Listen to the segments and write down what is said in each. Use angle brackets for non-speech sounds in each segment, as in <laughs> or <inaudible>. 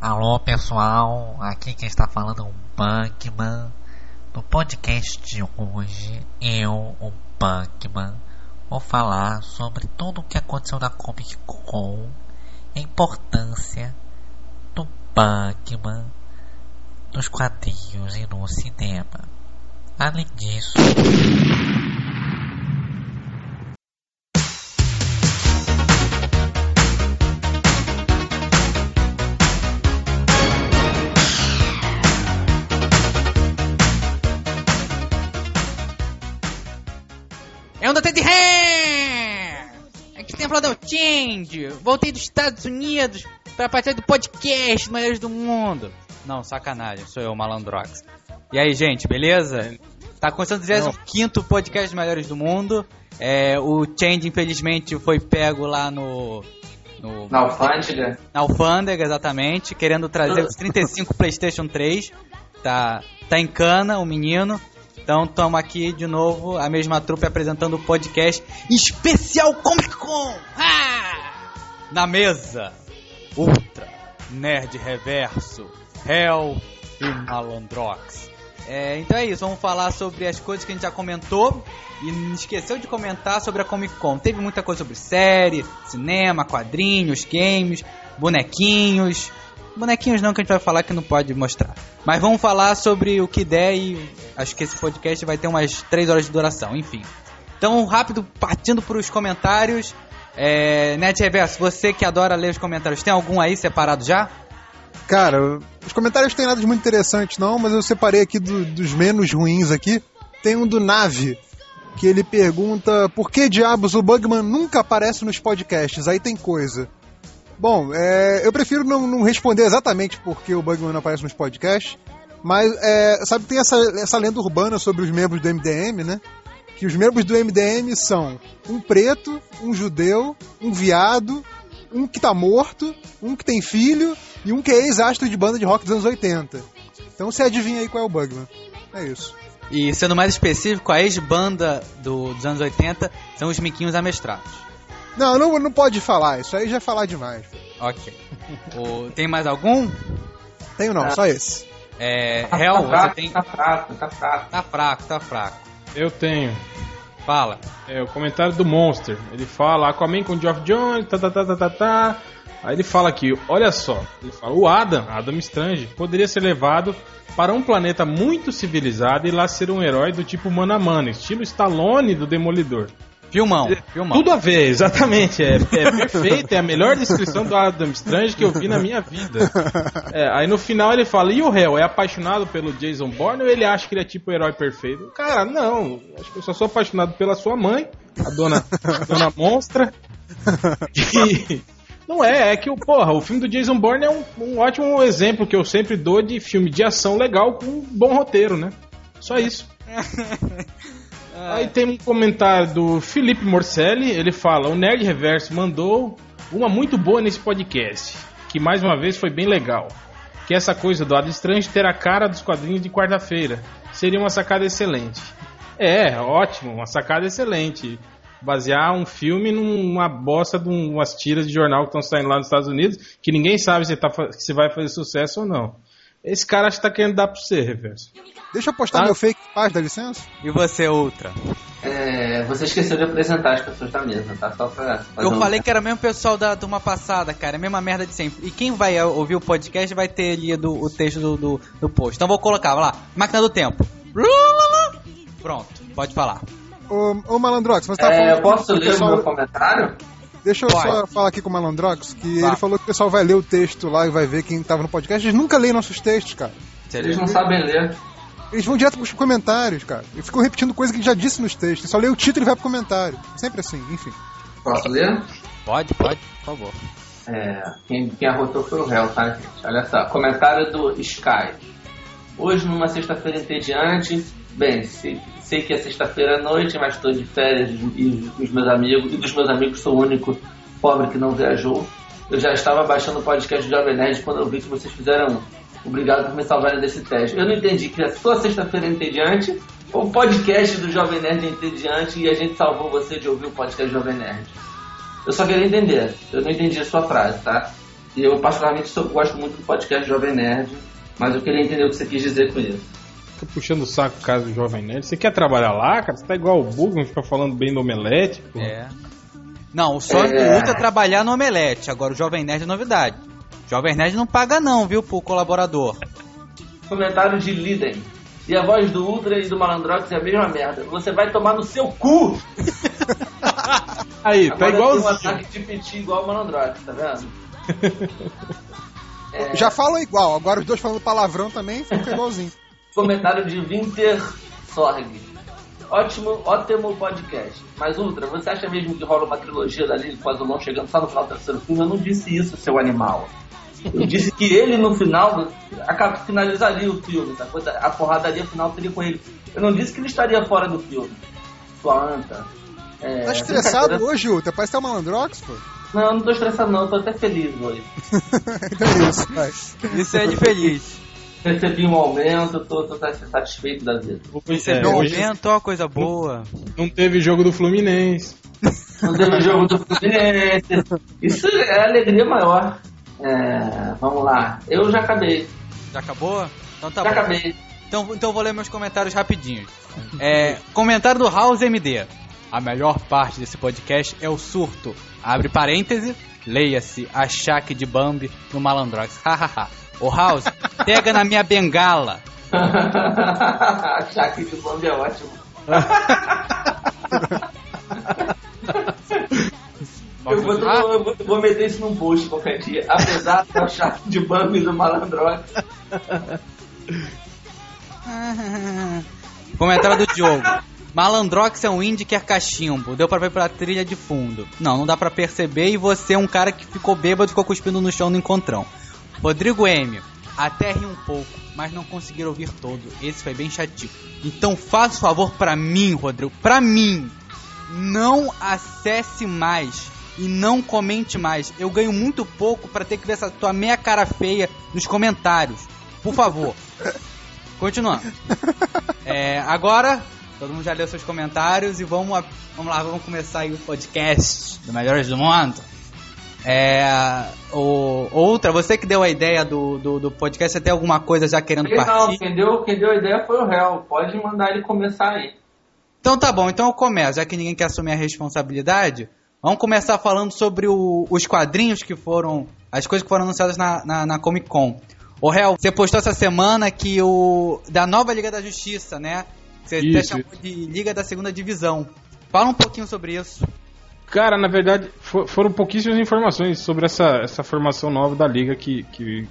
Alô pessoal, aqui quem está falando é o Punkman. No podcast de hoje, eu, o Punkman, vou falar sobre tudo o que aconteceu na Comic Con, a importância do Punkman nos quadrinhos e no cinema. Além disso, Change. Voltei dos Estados Unidos pra participar do podcast Maiores do Mundo. Não, sacanagem, sou eu, Malandrox. E aí, gente, beleza? Tá começando o 25 podcast Melhores do Mundo. É, o Change, infelizmente, foi pego lá no. no Na alfândega. na alfândega, exatamente, querendo trazer os 35 <laughs> PlayStation 3. Tá, tá em cana o menino. Então estamos aqui de novo, a mesma trupe apresentando o podcast especial Comic Con. Ah! Na mesa, Ultra, Nerd Reverso, Hell e Malandrox. É, então é isso, vamos falar sobre as coisas que a gente já comentou e esqueceu de comentar sobre a Comic Con. Teve muita coisa sobre série, cinema, quadrinhos, games, bonequinhos. Bonequinhos não que a gente vai falar que não pode mostrar. Mas vamos falar sobre o que der e acho que esse podcast vai ter umas 3 horas de duração, enfim. Então, rápido, partindo para os comentários. É, Net Reverso, você que adora ler os comentários, tem algum aí separado já? Cara, os comentários têm nada de muito interessante não, mas eu separei aqui do- dos menos ruins aqui. Tem um do Nave, que ele pergunta por que diabos o Bugman nunca aparece nos podcasts, aí tem coisa. Bom, é, eu prefiro não, não responder exatamente por que o Bugman não aparece nos podcasts, mas é, sabe tem essa, essa lenda urbana sobre os membros do MDM, né? Que os membros do MDM são um preto, um judeu, um viado, um que tá morto, um que tem filho e um que é ex-astro de banda de rock dos anos 80. Então você adivinha aí qual é o Bugman. É isso. E sendo mais específico, a ex-banda do- dos anos 80 são os miquinhos amestrados. Não, não, não pode falar, isso aí já é falar demais. Ok. O- tem mais algum? Tenho não, Ah. só esse. É, Tá Hell, você fraco, tem. tá fraco, tá fraco. Tá fraco, tá fraco. Eu tenho. Fala. É o comentário do Monster. Ele fala Aquaman com Geoff Jones, tá, tá, tá, tá, tá, tá. Aí ele fala aqui, olha só. Ele fala, o Adam, Adam Strange, poderia ser levado para um planeta muito civilizado e lá ser um herói do tipo mano a mano, estilo Stallone do Demolidor. Filmão, filmão. Tudo a ver, exatamente. É, é perfeito, é a melhor descrição do Adam Strange que eu vi na minha vida. É, aí no final ele fala: e o réu é apaixonado pelo Jason Bourne ou ele acha que ele é tipo o herói perfeito? Cara, não. Acho que eu só sou apaixonado pela sua mãe, a dona, a dona Monstra. E. Não é, é que o porra, o filme do Jason Bourne é um, um ótimo exemplo que eu sempre dou de filme de ação legal com um bom roteiro, né? Só isso. <laughs> Aí tem um comentário do Felipe Morcelli, ele fala: O Nerd Reverso mandou uma muito boa nesse podcast, que mais uma vez foi bem legal. Que é essa coisa do Adam Strange ter a cara dos quadrinhos de quarta-feira. Seria uma sacada excelente. É, ótimo, uma sacada excelente. Basear um filme numa bosta de um- umas tiras de jornal que estão saindo lá nos Estados Unidos, que ninguém sabe se, tá, se vai fazer sucesso ou não. Esse cara acho que tá querendo dar pra você, Reverso. Deixa eu postar Ah. meu fake paz, dá licença? E você, Ultra? É, você esqueceu de apresentar as pessoas da mesa, tá? Só pra fazer Eu um- falei que era o mesmo pessoal da turma passada, cara. É a mesma merda de sempre. E quem vai ouvir o podcast vai ter lido o texto do, do, do post. Então vou colocar, vai lá. Máquina do tempo. Pronto, pode falar. Ô, ô Malandrox, você tá É, falando eu posso o ler o pessoal- meu comentário? Deixa eu Pode. só falar aqui com o Malandrox, que Vá. ele falou que o pessoal vai ler o texto lá e vai ver quem tava no podcast. Eles nunca leem nossos textos, cara. Eles não sabem ler. Eles vão direto pros comentários, cara. E ficam repetindo coisa que já disse nos textos. Só lê o título e vai pro comentário. Sempre assim, enfim. Posso ler? Pode, pode, por favor. É, quem, quem arrotou foi o réu, tá, gente? Olha só, comentário do Sky. Hoje, numa sexta-feira entediante, bem, sei, sei que é sexta-feira à noite, mas estou de férias e os meus amigos, e dos meus amigos sou o único pobre que não viajou. Eu já estava baixando o podcast do Jovem Nerd quando eu vi que vocês fizeram um. Obrigado por me salvarem desse teste. Eu não entendi que é só sexta-feira entediante ou o podcast do Jovem Nerd é entediante e a gente salvou você de ouvir o podcast do Jovem Nerd. Eu só queria entender. Eu não entendi a sua frase, tá? E eu, particularmente, sou- gosto muito do podcast Jovem Nerd, mas eu queria entender o que você quis dizer com isso. Fica puxando o saco por causa do Jovem Nerd. Você quer trabalhar lá, cara? Você tá igual o Bugman, fica falando bem do Omelete, pô. É. Não, o sonho É. do Ultra é trabalhar no Omelete. Agora o Jovem Nerd é novidade. Jovem Nerd não paga não, viu, pro colaborador. Comentário de Liden. E a voz do Ultra e do Malandrox é a mesma merda. Você vai tomar no seu cu! <laughs> Aí, tá Agora tem um igualzinho. ataque de piti igual o Malandrox, tá vendo? <laughs> É, Já falam igual, agora os dois falando palavrão também fica <laughs> igualzinho. Comentário de Winter Sorg. Ótimo, ótimo podcast. Mas, Ultra, você acha mesmo que rola uma trilogia da Lily com o Azulão chegando só no final do terceiro filme? Eu não disse isso, seu animal. Eu disse que ele, no final, acaba, finalizaria o filme. Tá? A porradaria final seria com ele. Eu não disse que ele estaria fora do filme. Sua anta. É, Tá estressado hoje, Ultra? Parece que é o Malandrox, pô. Não, eu não tô estressado não, eu tô até feliz hoje. <laughs> então é isso, vai. Isso é de feliz. Recebi um aumento, eu tô, tô satisfeito da vida. Você É, um hoje aumento, ó, coisa boa. não teve jogo do Fluminense. Não teve jogo do Fluminense. Isso é alegria maior. É, vamos lá. Eu já acabei. Já acabou? Então tá já bom. acabei. Então, então vou ler meus comentários rapidinho. É, comentário do House MD. A melhor parte desse podcast é o surto. Abre parêntese, leia-se a Shaq de Bambi no Malandrox. Hahaha. Ô House, <laughs> pega na minha bengala. <laughs> Achar que o Bambi é ótimo. <laughs> Eu vou, Ah, eu vou- vou meter isso num post qualquer dia. Apesar da chave de Bambi do Malandrox. <laughs> Comentário do Diogo. Malandrox é um indie que é cachimbo. Deu pra ver pela trilha de fundo. Não, não dá pra perceber. E você é um cara que ficou bêbado e ficou cuspindo no chão no encontrão. Rodrigo M. Até ri um pouco, mas não conseguiram ouvir todo. Esse foi bem chatinho. Então faz o favor pra mim, Rodrigo. Pra mim. Não acesse mais. E não comente mais. Eu ganho muito pouco pra ter que ver essa tua meia cara feia nos comentários. Por favor. <laughs> Continuando. É, agora, todo mundo já leu seus comentários e vamos, a- vamos lá, vamos começar aí o podcast do Melhores do Mundo. É, o, outra, você que deu a ideia do, do, do podcast, você tem alguma coisa já querendo Não, partir? quem deu, quem deu a ideia foi o réu. Pode mandar ele começar aí. Então tá bom, então eu começo, já que ninguém quer assumir a responsabilidade. Vamos começar falando sobre o- os quadrinhos que foram. as coisas que foram anunciadas na, na, na Comic Con. O Real, você postou essa semana que o. da nova Liga da Justiça, né? Você até Isso, chamou de Liga da Segunda Divisão. Fala um pouquinho sobre isso. Cara, na verdade, fo- foram pouquíssimas informações sobre essa, essa formação nova da liga que, que,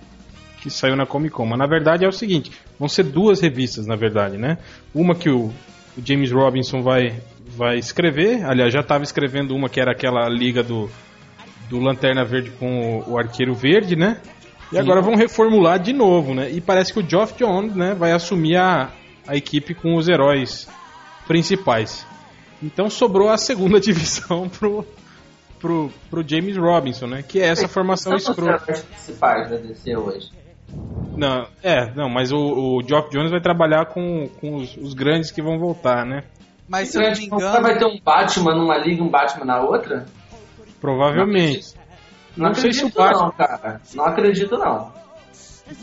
que saiu na Comic Con. Mas na verdade é o seguinte: vão ser duas revistas, na verdade, né? Uma que o, o James Robinson vai, vai escrever, aliás, já estava escrevendo uma que era aquela liga do, do Lanterna Verde com o, o Arqueiro Verde, né? E agora vão reformular de novo, né? E parece que o Geoff Jones, né, vai assumir a, a equipe com os heróis principais. Então sobrou a segunda <laughs> divisão pro, pro, pro James Robinson, né? Que é essa formação os escrota. heróis principais da DC hoje. Não, é, não, mas o, o Geoff Jones vai trabalhar com, com os, os grandes que vão voltar, né? Mas se eu não me engano. vai ter um Batman numa liga e um Batman na outra? Provavelmente. Não, Não sei se o acredito Batman- não, cara. Não acredito não.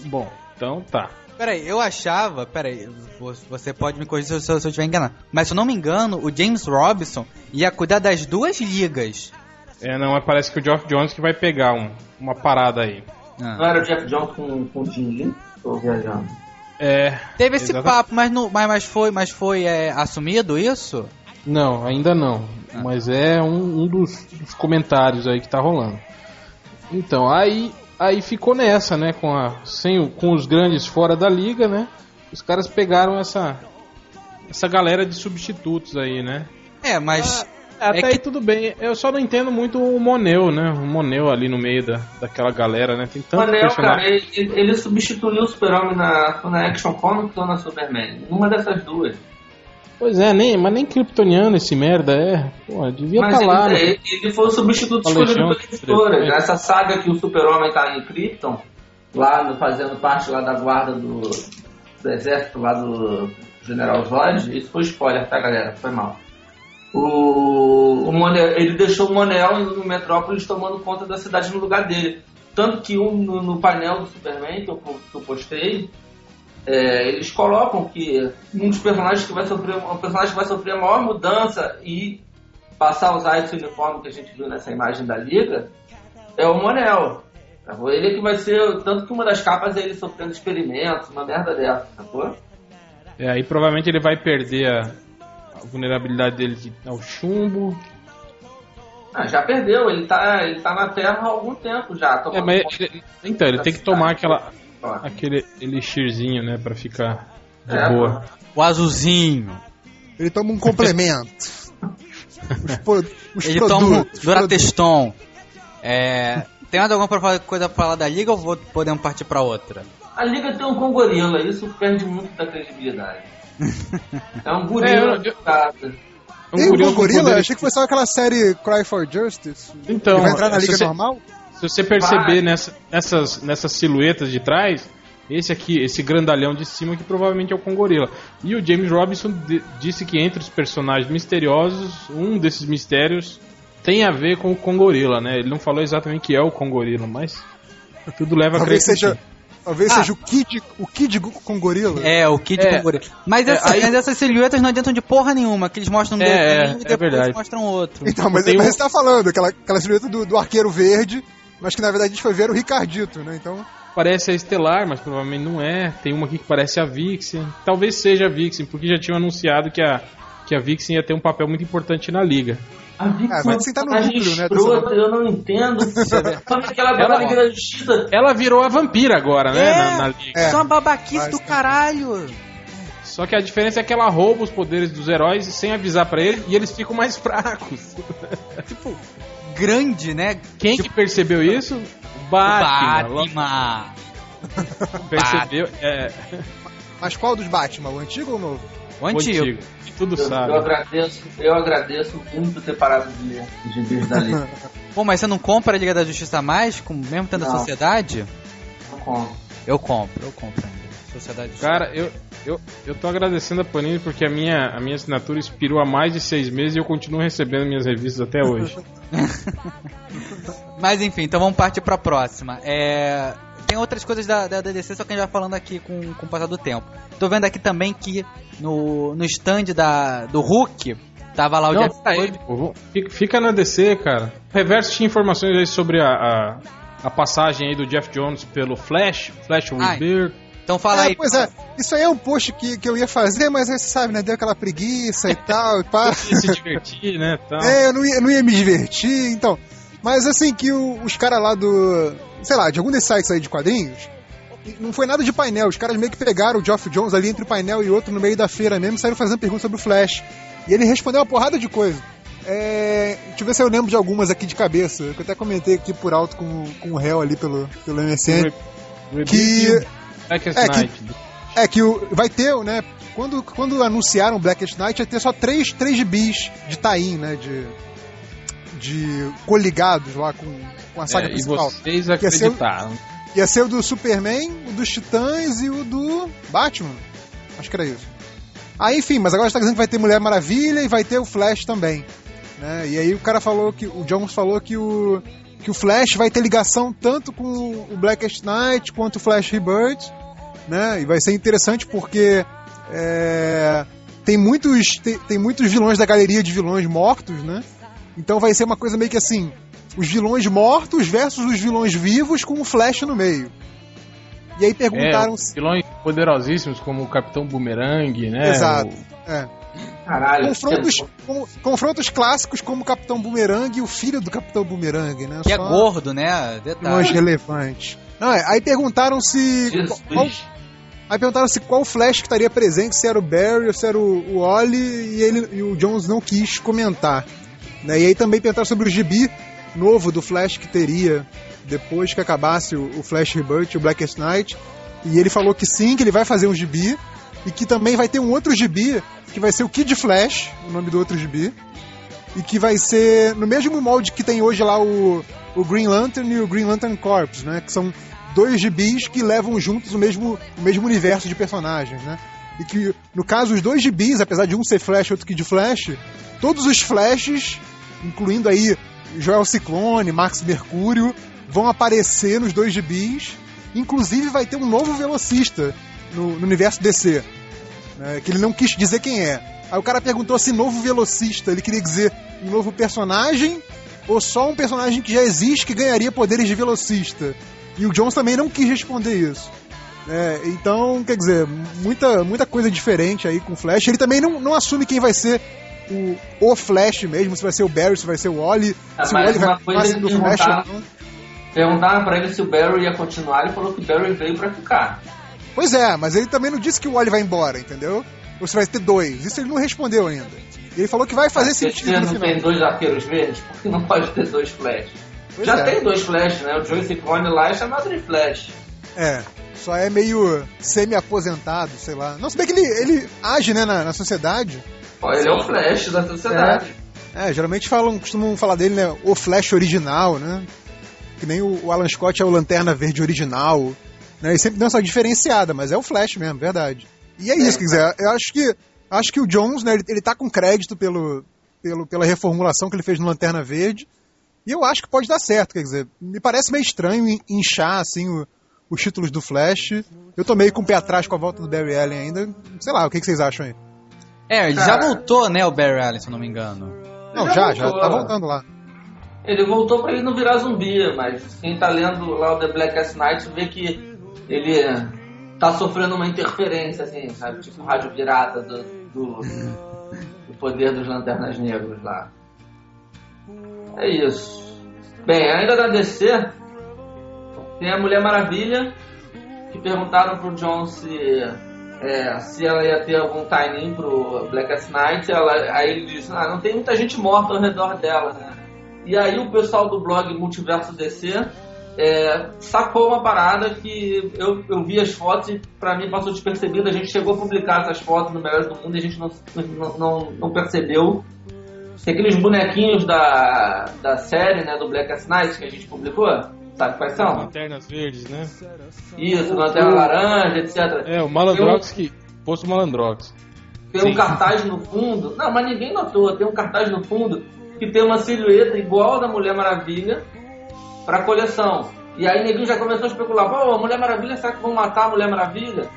Bom, então tá. Peraí, eu achava. Peraí, vo- você pode me corrigir se eu, se eu estiver enganado. Mas se eu não me engano, o James Robinson ia cuidar das duas ligas. É, não, mas parece que o Geoff Jones que vai pegar um- uma parada aí. Ah. Não era o Jeff Jones com, com o Jim Lee? Tô viajando. É. Teve esse exata- papo, mas, não, mas, mas foi, mas foi é, assumido isso? Não, ainda não. Ah. Mas é um, um dos, dos comentários aí que tá rolando. Então, aí, aí ficou nessa, né? Com, a, sem o, com os grandes fora da liga, né? Os caras pegaram essa, essa galera de substitutos aí, né? É, mas. Até É aí que- tudo bem. Eu só não entendo muito o Moneu, né? O Moneu ali no meio da, daquela galera, né? Tem tanto Manel, personagem. cara, ele, ele substituiu o Super-Homem na, na Action Comics ou na Superman? Uma dessas duas. Pois é, nem, mas nem kryptoniano esse merda é. Pô, devia estar lá, ele, né? ele, ele foi o substituto escolhido pela dos editora. Nessa saga que o Super-Homem tá em Krypton, lá no- fazendo parte lá da guarda do, do exército lá do General Zod, isso foi spoiler, tá galera? Foi mal. O, o ele deixou o Monel no Metrópolis tomando conta da cidade no lugar dele. tanto que um, no, no painel do Superman que eu, que eu postei, é, eles colocam que um dos personagens que vai sofrer, um personagem que vai sofrer a maior mudança e passar a usar esse uniforme que a gente viu nessa imagem da Liga é o Monel. Ele é que vai ser, tanto que uma das capas é ele sofrendo experimentos, uma merda dessa, sacou? É, aí provavelmente ele vai perder a, a vulnerabilidade dele de- ao chumbo. Ah, já perdeu, ele tá, ele tá na Terra há algum tempo já. É, mas ele- então, ele tem que tomar aquela, aquele elixirzinho, né, pra ficar de É, boa. O azulzinho. Ele toma um complemento. <laughs> os, Ele toma um produtos. Durateston. É, tem mais alguma coisa pra falar da liga ou vou- podemos partir pra outra? A Liga tem um Congorila, isso perde muito da credibilidade. É um É, gorila eu- de casa. É Tem um gorila com gorila? poderes- Achei que foi só aquela série Cry for Justice. Então, vai entrar na se liga você- normal? Se você perceber Vai. nessa- nessas, nessas silhuetas de trás, esse aqui, esse grandalhão de cima que provavelmente é o Congorila. E o James Robinson di- disse que entre os personagens misteriosos, um desses mistérios tem a ver com o Congorila, né? Ele não falou exatamente o que é o Congorila, mas tudo leva a crer Talvez que seja, sim. Talvez Ah. seja o Kid, o Kid com gorila. É, o Kid É. com gorila. Mas, É, essa- aí- mas essas silhuetas não adiantam de porra nenhuma, que eles mostram um É, desenho é, e é depois verdade. mostram outro. Então, mas, mas um- você tá falando, aquela, aquela silhueta do, do arqueiro verde, mas que na verdade a gente foi ver o Ricardito, né? Então, Parece a Estelar, mas provavelmente não é. Tem uma aqui que parece a Vixen. Talvez seja a Vixen, porque já tinham anunciado que a, que a Vixen ia ter um papel muito importante na liga. A Vixen Ah, mas você tá no personagem núcleo, né, escrota, eu não entendo. <laughs> Sabe aquela Ela- da Liga da Justiça? Ela virou a vampira agora, né? É. Na, na liga. É. É uma babaquice Mas- do caralho. Só que a diferença é que ela rouba os poderes dos heróis sem avisar pra eles e eles ficam mais <laughs> fracos. Tipo, grande, né? Quem que percebeu isso? Batman. Batman. <laughs> Percebeu? É, mas qual dos Batman? O antigo ou o novo? O o antigo. antigo. E tudo Eu, sabe. eu agradeço, eu agradeço muito ter parado de ler os gibis da Liga. <laughs> Pô, mas você não compra a Liga da Justiça mais, com, mesmo tendo a Não. sociedade? Não como. Eu compro, eu compro ainda. Sociedade de Cara, eu, eu, eu tô agradecendo a Panini porque a minha, a minha assinatura expirou há mais de seis meses e eu continuo recebendo minhas revistas até hoje. <laughs> <laughs> Mas enfim, então vamos partir pra próxima. É, Tem outras coisas da, da, da DC, só que a gente vai falando aqui com, com o passar do tempo. Tô vendo aqui também que no, no stand da, do Hulk, tava lá o Não, Jeff vou- fica- Fica na DC, cara. O Reverso tinha informações aí sobre a, a, a passagem aí do Jeff Jones pelo Flash, Flash. Rebirth. Então fala É, aí. pois é, isso aí é um post que, que eu ia fazer, mas aí você sabe, né? Deu aquela preguiça e tal, e pá. <laughs> Ia se divertir, né? Tal. É, eu não ia, não ia me divertir, então. Mas assim, que o- os caras lá do. Sei lá, de algum desses sites aí de quadrinhos. Não foi nada de painel, os caras meio que pegaram o Geoff Jones ali entre um painel e outro no meio da feira mesmo e saíram fazendo perguntas sobre o Flash. E ele respondeu uma porrada de coisa. É, deixa eu ver se eu lembro de algumas aqui de cabeça, que eu até comentei aqui por alto com, com o réu ali pelo, pelo MSN. Rebirth Que- o é, que-. É que o, vai ter, né? Quando, quando anunciaram Blackest Night, ia ter só três, três bis de tie né? De, de coligados lá com, com a saga É, e principal. vocês ia ser o- acreditaram. Ia ser o do Superman, o dos Titãs e o do Batman. Acho que era isso. Aí, enfim, mas agora está dizendo que vai ter Mulher Maravilha e vai ter o Flash também. Né? E aí o cara falou que. O Jones falou que o. Que o Flash vai ter ligação tanto com o Blackest Night quanto o Flash Rebirth. Né? E vai ser interessante porque. é, tem, muitos, tem, tem muitos vilões da galeria de vilões mortos, né? Então vai ser uma coisa meio que assim: os vilões mortos versus os vilões vivos com o Flash no meio. E aí perguntaram É, se. vilões poderosíssimos como o Capitão Boomerang, né? Exato. O- É. Caralho. Confrontos, com- confrontos clássicos como o Capitão Boomerang e o filho do Capitão Boomerang, né? Que é Só gordo, né? vilões Detalhe. relevantes. Não, é, aí perguntaram se. Qual, aí perguntaram se qual Flash que estaria presente, se era o Barry ou se era o, o Oli, e, ele, e o Jones não quis comentar. Né? E aí também perguntaram sobre o gibi novo do Flash que teria depois que acabasse o, Flash Rebirth, o Blackest Night. E ele falou que sim, que ele vai fazer um gibi. E que também vai ter um outro gibi, que vai ser o Kid Flash, o nome do outro gibi. E que vai ser no mesmo molde que tem hoje lá o, o Green Lantern e o Green Lantern Corps, né? Que são dois gibis que levam juntos o mesmo, o mesmo universo de personagens, né? E que, no caso, os dois gibis, apesar de um ser Flash e outro Kid Flash, todos os Flashes, incluindo aí Joel Ciclone, Max Mercúrio, vão aparecer nos dois gibis. Inclusive vai ter um novo velocista no, no universo DC. né, que ele não quis dizer quem é. Aí o cara perguntou se novo velocista ele queria dizer um novo personagem ou só um personagem que já existe que ganharia poderes de velocista. E o Jones também não quis responder isso. É, então, quer dizer, muita, muita coisa diferente aí com o Flash. Ele também não, não assume quem vai ser o, o Flash mesmo, se vai ser o Barry, se vai ser o Wally, Ah, se o Wally vai coisa ser do Flash ou perguntaram- não. Perguntaram pra ele se o Barry ia continuar, ele falou que o Barry veio pra ficar. Pois é, mas ele também não disse que o Wally vai embora, entendeu? Ou se vai ter dois. Isso ele não respondeu ainda. Ele falou que vai fazer Porque sentido no não final. tem dois arqueiros verdes, porque não pode ter dois Flash. Pois Já é. tem dois Flash, né? O Joey Ciclone lá é chamado de Flash. É, só é meio semi-aposentado, sei lá. Não, se bem que ele, ele age, né, na, na sociedade. Ele é o Flash da sociedade. É, geralmente falam, costumam falar dele, né, o Flash original, né? Que nem o, o Alan Scott é o Lanterna Verde original. Né? Ele sempre deu essa diferenciada, mas é o Flash mesmo, verdade. E é isso, quer dizer, eu acho que acho que o Jones, né, ele, ele tá com crédito pelo, pelo, pela reformulação que ele fez no Lanterna Verde. E eu acho que pode dar certo, quer dizer, me parece meio estranho in- inchar, assim, o- os títulos do Flash. Eu tô meio com o pé atrás com a volta do Barry Allen ainda. Sei lá, o que, que vocês acham aí? É, ele já voltou, né, o Barry Allen, se eu não me engano. Não, já já, já, voltou. tá voltando lá. Ele voltou pra ele não virar zumbi, mas quem tá lendo lá o The Blackest Night vê que ele tá sofrendo uma interferência, assim, sabe? Tipo rádio pirata do, do, do poder dos lanternas negros lá. É isso. Bem, ainda da DC, tem a Mulher Maravilha, que perguntaram pro John se, é, se ela ia ter algum timing pro Blackest Night. Ela, aí ele disse, ah, não tem muita gente morta ao redor dela, né? E aí o pessoal do blog Multiverso DC é, sacou uma parada que eu, eu vi as fotos e pra mim passou despercebido. A gente chegou a publicar essas fotos no Melhores do Mundo e a gente não, não, não, percebeu. Tem aqueles bonequinhos da, da série, né, do Black Night que a gente publicou. Sabe quais são? Lanternas verdes, né? Isso, Lanterna Laranja, etc. É, o Malandrox que. Posto Malandrox. Tem Sim. um cartaz no fundo. Não, mas ninguém notou. Tem um cartaz no fundo que tem uma silhueta igual da Mulher Maravilha pra coleção. E aí ninguém já começou a especular: pô, a Mulher Maravilha, será que vão matar a Mulher Maravilha?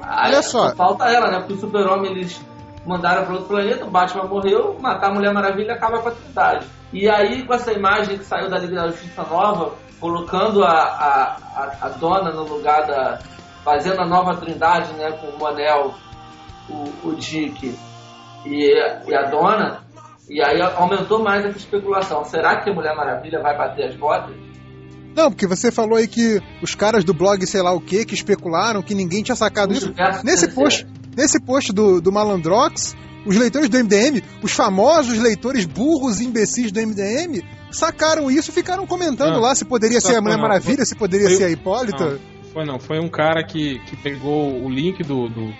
Aí, Olha só. Falta ela, né? Porque o Super-Homem eles mandaram para outro planeta, o Batman morreu, matar a Mulher Maravilha acaba com a cidade. E aí, com essa imagem que saiu da Liga da Justiça Nova, colocando a, a, a, dona no lugar da. fazendo a nova trindade, né? Com o Manel, o, o Dick e, e a dona. E aí aumentou mais essa especulação. Será que a Mulher Maravilha vai bater as botas? Não, porque você falou aí que os caras do blog, sei lá o que, que especularam que ninguém tinha sacado isso. Universo Nesse post, nesse post do, do Malandrox, os leitores do MDM, os famosos leitores burros e imbecis do MDM, sacaram isso e ficaram comentando Não, lá se poderia ser a Mulher não. Maravilha, se poderia Foi- ser a Hipólita. Não, foi não, foi um cara que, que pegou o link do, do,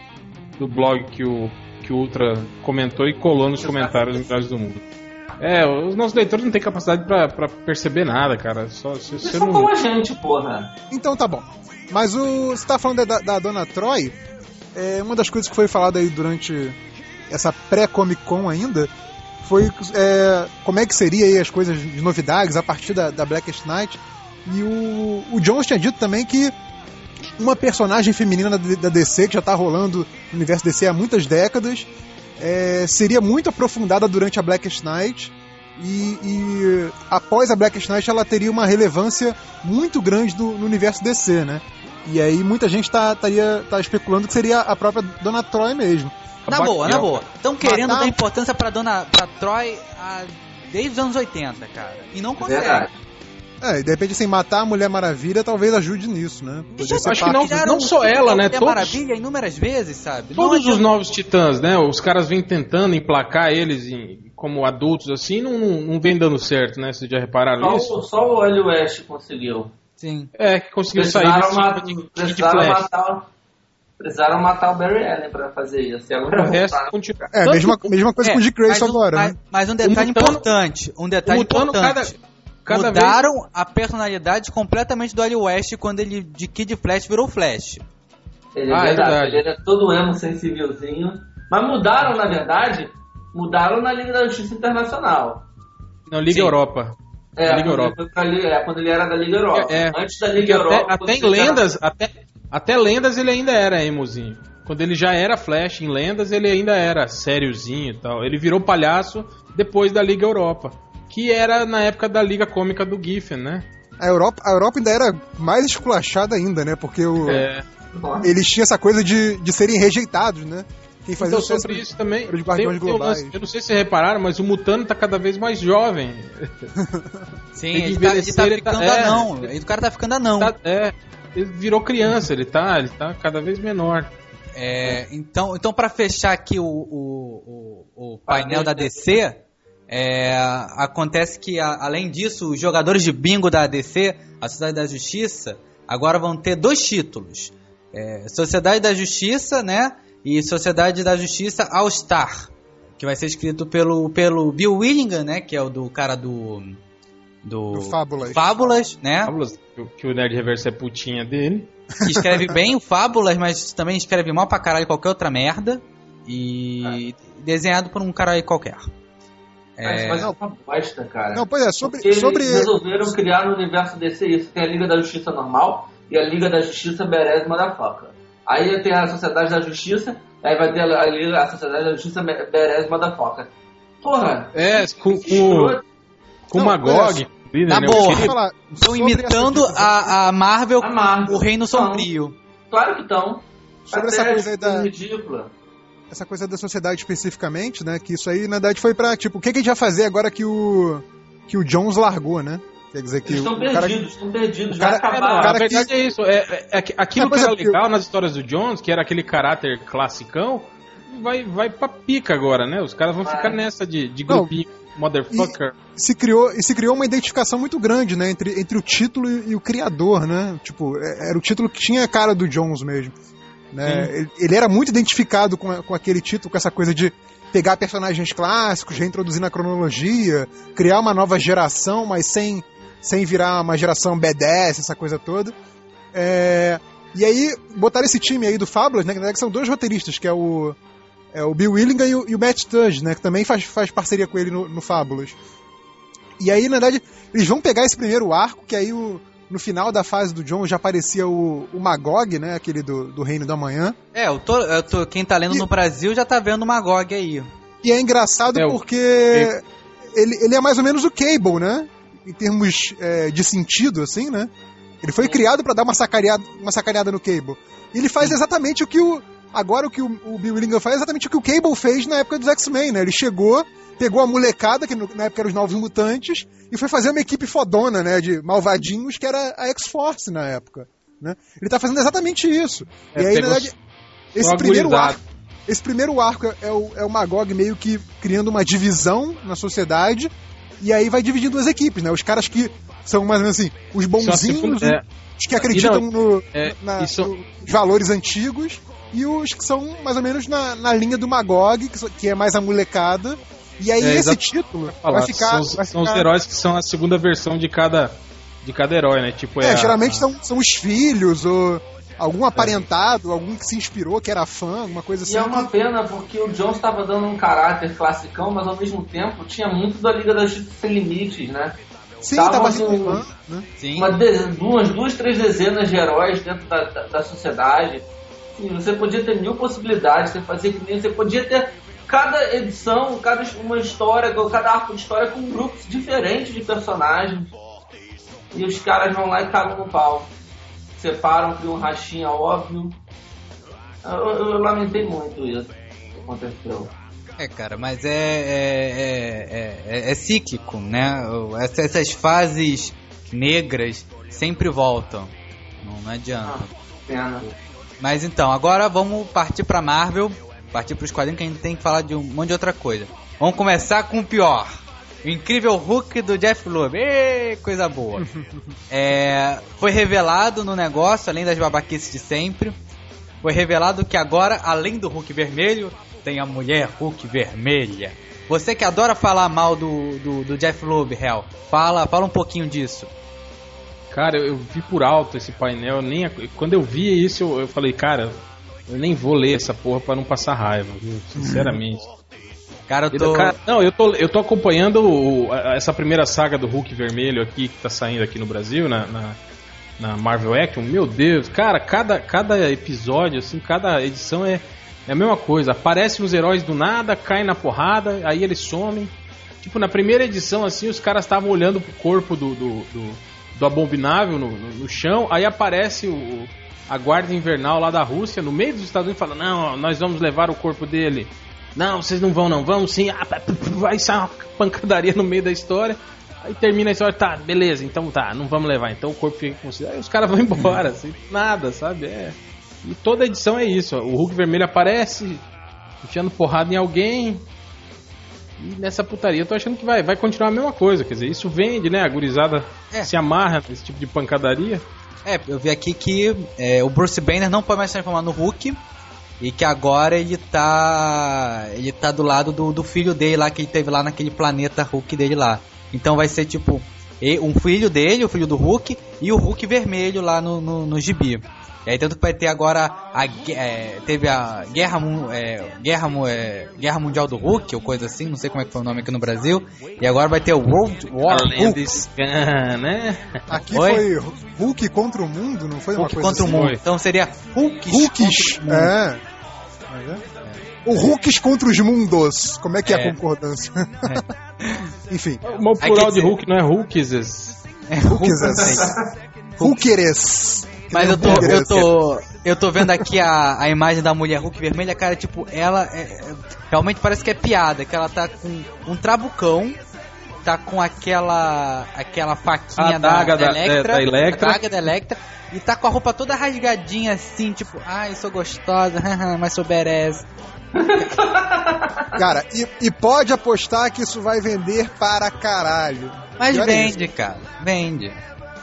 do blog que o, que o Ultra comentou e colou nos comentários do Melhores do Mundo. É, os nossos leitores não têm capacidade pra, pra perceber nada, cara. Só se são não. como a gente, porra. Então tá bom. Mas o, você tá falando da, da Dona Troy, é, uma das coisas que foi falada aí durante essa pré-Comic Con ainda foi é, como é que seria aí as coisas de novidades a partir da, da Blackest Night. E o, o Jones tinha dito também que uma personagem feminina da, DC, que já tá rolando no universo DC há muitas décadas, é, seria muito aprofundada durante a Blackest Night. E, e após a Blackest Night ela teria uma relevância muito grande do- no universo DC, né? E aí muita gente tá, tá especulando que seria a própria Dona Troy mesmo. Na boa, na boa. Estão querendo Matar- dar importância pra dona pra Troy ah, desde os anos 80, cara. E não consegue. Verdade. É, e de repente assim, matar a Mulher Maravilha talvez ajude nisso, né? Ser acho que não- tiraram só ela, né? Mulher Todos- Maravilha inúmeras vezes, sabe? Não Todos os novos titãs, né? Os caras vêm tentando emplacar eles em- como adultos assim, não, não, não vem dando certo, né? Vocês já repararam Só, isso? o- só o Wally West conseguiu. Sim. É, que conseguiu sair Precisaram, ma- tipo de, de precisaram flash. matar, precisaram matar o Barry Allen pra fazer isso. E agora O resto continua. É, Tanto mesma, mesma coisa É, com o Dick Grayson um- agora, mas, né? mas um detalhe importante. Um detalhe cada, importante. cada vez Mudaram a personalidade completamente do Ali West quando ele de Kid Flash virou Flash. Ele é Ah, é verdade, verdade. ele era todo emo sensívelzinho. Mas mudaram, na verdade, mudaram na Liga da Justiça Internacional. Não, Liga Sim. Europa. É, Liga Europa. Ele foi pra Liga- é, quando ele era da Liga Europa. É, é. Antes da Liga Europa. até, até em ele era- lendas, até, até lendas ele ainda era emozinho. Quando ele já era Flash em lendas, ele ainda era sériozinho e tal. Ele virou palhaço depois da Liga Europa. Que era na época da Liga Cômica do Giffen, né? A Europa, a Europa ainda era mais esculachada ainda, né? Porque o, É. Eles tinham essa coisa de, de serem rejeitados, né? Quem fazia Então, sobre isso também. era os Guardiões tem- tem um eu não sei se vocês repararam, mas o Mutano tá cada vez mais jovem. Sim, ele tá, ele tá ele tá- ficando é. anão. Aí O cara tá ficando anão. Tá- é, ele virou criança, ele tá, ele tá cada vez menor. É, então, então para fechar aqui o, o, o, o painel da DC, é, acontece que a- além disso, os jogadores de bingo da DC, a Sociedade da Justiça, agora vão ter dois títulos: É, Sociedade da Justiça, né? E Sociedade da Justiça All Star, que vai ser escrito pelo, pelo Bill Willingham, né? Que é o do cara do do, Do Fábulas. Fábulas, né? Fábulas, que o- que o Nerd Reverso é putinha dele. escreve bem o Fábulas, mas também escreve mal pra caralho qualquer outra merda. E desenhado por um cara aí qualquer. Mas, É, mas é uma bosta, cara. Não, pois é, sobre. Porque eles sobre resolveram criar no universo DC isso. Tem a Liga da Justiça normal e a Liga da Justiça Berez Motherfucker. Aí tem a Sociedade da Justiça, aí vai ter a, a Liga, a Sociedade da Justiça Berez Motherfucker. Porra, É, com, com. Com o Não, Magog. Na né, boa. eu falar Estão imitando a, a Marvel, A Marvel. o Reino Então, Sombrio. Claro que estão. Sobre essa coisa aí da- ridícula. essa coisa da sociedade especificamente, né? Que isso aí, na verdade, foi pra, tipo, o que, que a gente vai fazer agora que o. que o Jones largou, né? Quer dizer que Eles estão o cara. perdidos, estão perdidos, o já cara- É, não, acabaram. a cara verdade é isso. É, é- é que- aquilo É, que era é, porque legal nas histórias do Jones, que era aquele caráter classicão, vai, vai pra pica agora, né? Os caras vão Vai. ficar nessa de, de Não, motherfucker. se criou, e se criou uma identificação muito grande, né, entre, entre o título e, e o criador, né? Tipo, é- era o título que tinha a cara do Jones mesmo. Né? Ele, ele era muito identificado com, a- com aquele título, com essa coisa de pegar personagens clássicos, reintroduzir na cronologia, criar uma nova geração, mas sem, sem virar uma geração B10, essa coisa toda. É, e aí, botaram esse time aí do Fábulas, né? Que são dois roteiristas, que é o, é o Bill Willingham e o, e o Matt Tudge, né? Que também faz, faz parceria com ele no, no Fábulas. E aí, na verdade, eles vão pegar esse primeiro arco, que aí o, no final da fase do John já aparecia o, o Magog, né? Aquele do, do Reino da Manhã. É, eu tô, eu tô- quem tá lendo E- no Brasil já tá vendo o Magog aí. E é engraçado É, porque ele, ele é mais ou menos o Cable, né? Em termos é, de sentido, assim, né? Ele foi criado pra dar uma sacaneada, uma sacaneada no Cable. E ele faz exatamente o que o. Agora o que o, o Bill Willingham faz é exatamente o que o Cable fez na época dos X-Men, né? Ele chegou, pegou a molecada, que na época eram os Novos Mutantes, e foi fazer uma equipe fodona, né? De malvadinhos, que era a X-Force na época. Né? Ele tá fazendo exatamente isso. É, e aí, na verdade, esse primeiro arco. Esse primeiro arco é o, é o Magog meio que criando uma divisão na sociedade, e aí vai dividindo as equipes, né? Os caras que são mais ou menos assim, os bonzinhos, é, os que acreditam E no, é, na- isso- nos valores antigos, e os que são mais ou menos na, na linha do Magog, que, que é mais a molecada. E aí É, esse título falar, vai ficar. são, os- vai são os ficar- heróis que são a segunda versão de cada, de cada herói, né? Tipo, É, a- geralmente a- são, são os filhos, ou algum aparentado, algum que se inspirou, que era fã, alguma coisa assim. E é uma pena porque o Jones estava dando um caráter classicão, mas ao mesmo tempo tinha muito da Liga da Justiça Sem Limites, né? Sim, tava tava assim, né? Sim. Uma de- duas, duas, três dezenas de heróis dentro da, da, da sociedade. Sim, você podia ter mil possibilidades, você fazia que nem você podia ter cada edição, cada uma história, cada arco de história com grupos diferentes de personagens. E os caras vão lá e cagam no pau. Separam, criam um rachinha óbvio. Eu, eu- eu lamentei muito isso que aconteceu. É, cara, mas é, é, é, é, é cíclico, né? Essas fases negras sempre voltam. Não, adianta. Ah, pena. Mas então, agora vamos partir pra Marvel, partir pros quadrinhos que a gente tem que falar de um monte de outra coisa. Vamos começar com o pior. O incrível Hulk do Jeff Loeb. Ê, coisa boa. <laughs> É, foi revelado no negócio, além das babaquices de sempre, foi revelado que agora, além do Hulk vermelho, tem a mulher Hulk vermelha. Você que adora falar mal do, do, do Jeff Loeb, Hell, fala, fala um pouquinho disso. Cara, eu, eu vi por alto esse painel, nem, quando eu vi isso, eu, eu falei, cara, eu nem vou ler essa porra pra não passar raiva, viu? Sinceramente. Cara, eu tô. cara, não, eu tô, eu tô acompanhando o- a- essa primeira saga do Hulk vermelho aqui, que tá saindo aqui no Brasil, na, na, na Marvel Action. Meu Deus, cara, cada, cada episódio, assim, cada edição é, é a mesma coisa. Aparecem os heróis do nada, caem na porrada, aí eles somem. Tipo, na primeira edição, assim, os caras estavam olhando pro corpo do, do, do, do abominável no, no, no chão, aí aparece o, a guarda invernal lá da Rússia, no meio dos Estados Unidos, fala, não, nós vamos levar o corpo dele. Não, vocês não vão, não, vamos sim. Ah, vai sair uma <laughs> pancadaria no meio da história. Aí termina a história, tá, beleza, então tá, não vamos levar. Então o corpo fica com você. Aí os caras vão <laughs> embora, assim, nada, sabe? É. E toda edição é isso. ó. O Hulk vermelho aparece, enfiando porrada em alguém. E nessa putaria eu tô achando que vai, vai continuar a mesma coisa. Quer dizer, isso vende, né? A gurizada É. se amarra nesse tipo de pancadaria. É, eu vi aqui que é, o Bruce Banner não pode mais se transformar no Hulk. E que agora ele tá. Ele tá do lado do, do filho dele lá, que ele teve lá naquele planeta Hulk dele lá. Então vai ser tipo. Um filho dele, o filho do Hulk, e o Hulk vermelho lá no, no, no gibi. E aí tanto que vai ter agora a é, teve a guerra é, guerra é, guerra mundial do Hulk ou coisa assim, não sei como é que foi o nome aqui no Brasil. E agora vai ter o World War Hulk. Né? Aqui Oi? foi Hulk contra o mundo, não foi uma Hulk coisa contra o assim? mundo. Foi. Então seria Hulk o mundo. é. O Hulks contra os mundos. Como é que é, É. a concordância? <laughs> Enfim, O plural de Hulk não é Hulks. É, Hulks. Hulkeres. Mas eu tô, eu tô, eu tô vendo aqui a, a imagem da mulher Hulk vermelha, cara, tipo, ela é- é- realmente parece que é piada, que ela tá com um trabucão, tá com aquela aquela faquinha A da, daga da- Electra, da- da Electra. a daga da Electra, e tá com a roupa toda rasgadinha assim, tipo, ai, sou gostosa, <laughs> mas sou berez. Cara, e, e pode apostar que isso vai vender para caralho. Mas vende, cara, vende.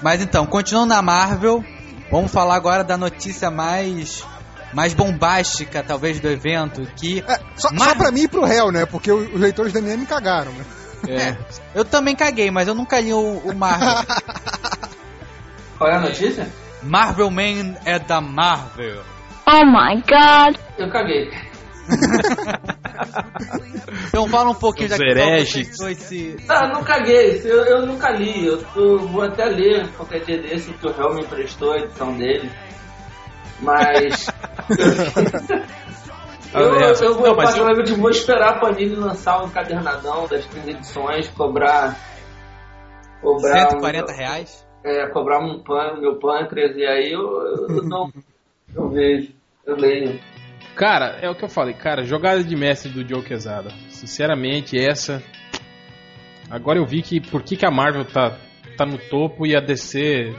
Mas então, continuando na Marvel, vamos falar agora da notícia mais mais bombástica, talvez, do evento, que É, só, Mar- só pra mim e pro réu, né? Porque os leitores da MM cagaram, né? É. Eu também caguei, mas eu nunca li o, o Marvel. <laughs> Qual é a notícia? Marvel Man é da Marvel. Oh my god. Eu caguei. <laughs> Então fala um pouquinho Os da hereges. vocês dois se... Tá, não caguei. Eu, eu nunca li. Eu tô- vou até ler qualquer dia desse que o Real me emprestou a edição dele. Mas. <laughs> eu, eu, eu vou, Não, mas eu- vou esperar a Panini lançar um cadernadão das 30 edições, cobrar. Cobrar 140 um, reais. é, cobrar um pân, meu pâncreas, e aí eu, eu não. Eu vejo, eu leio. Cara, é o que eu falei, cara, jogada de mestre do Joe Quesada. Sinceramente, essa. Agora eu vi que por que, que a Marvel tá, tá no topo e a DC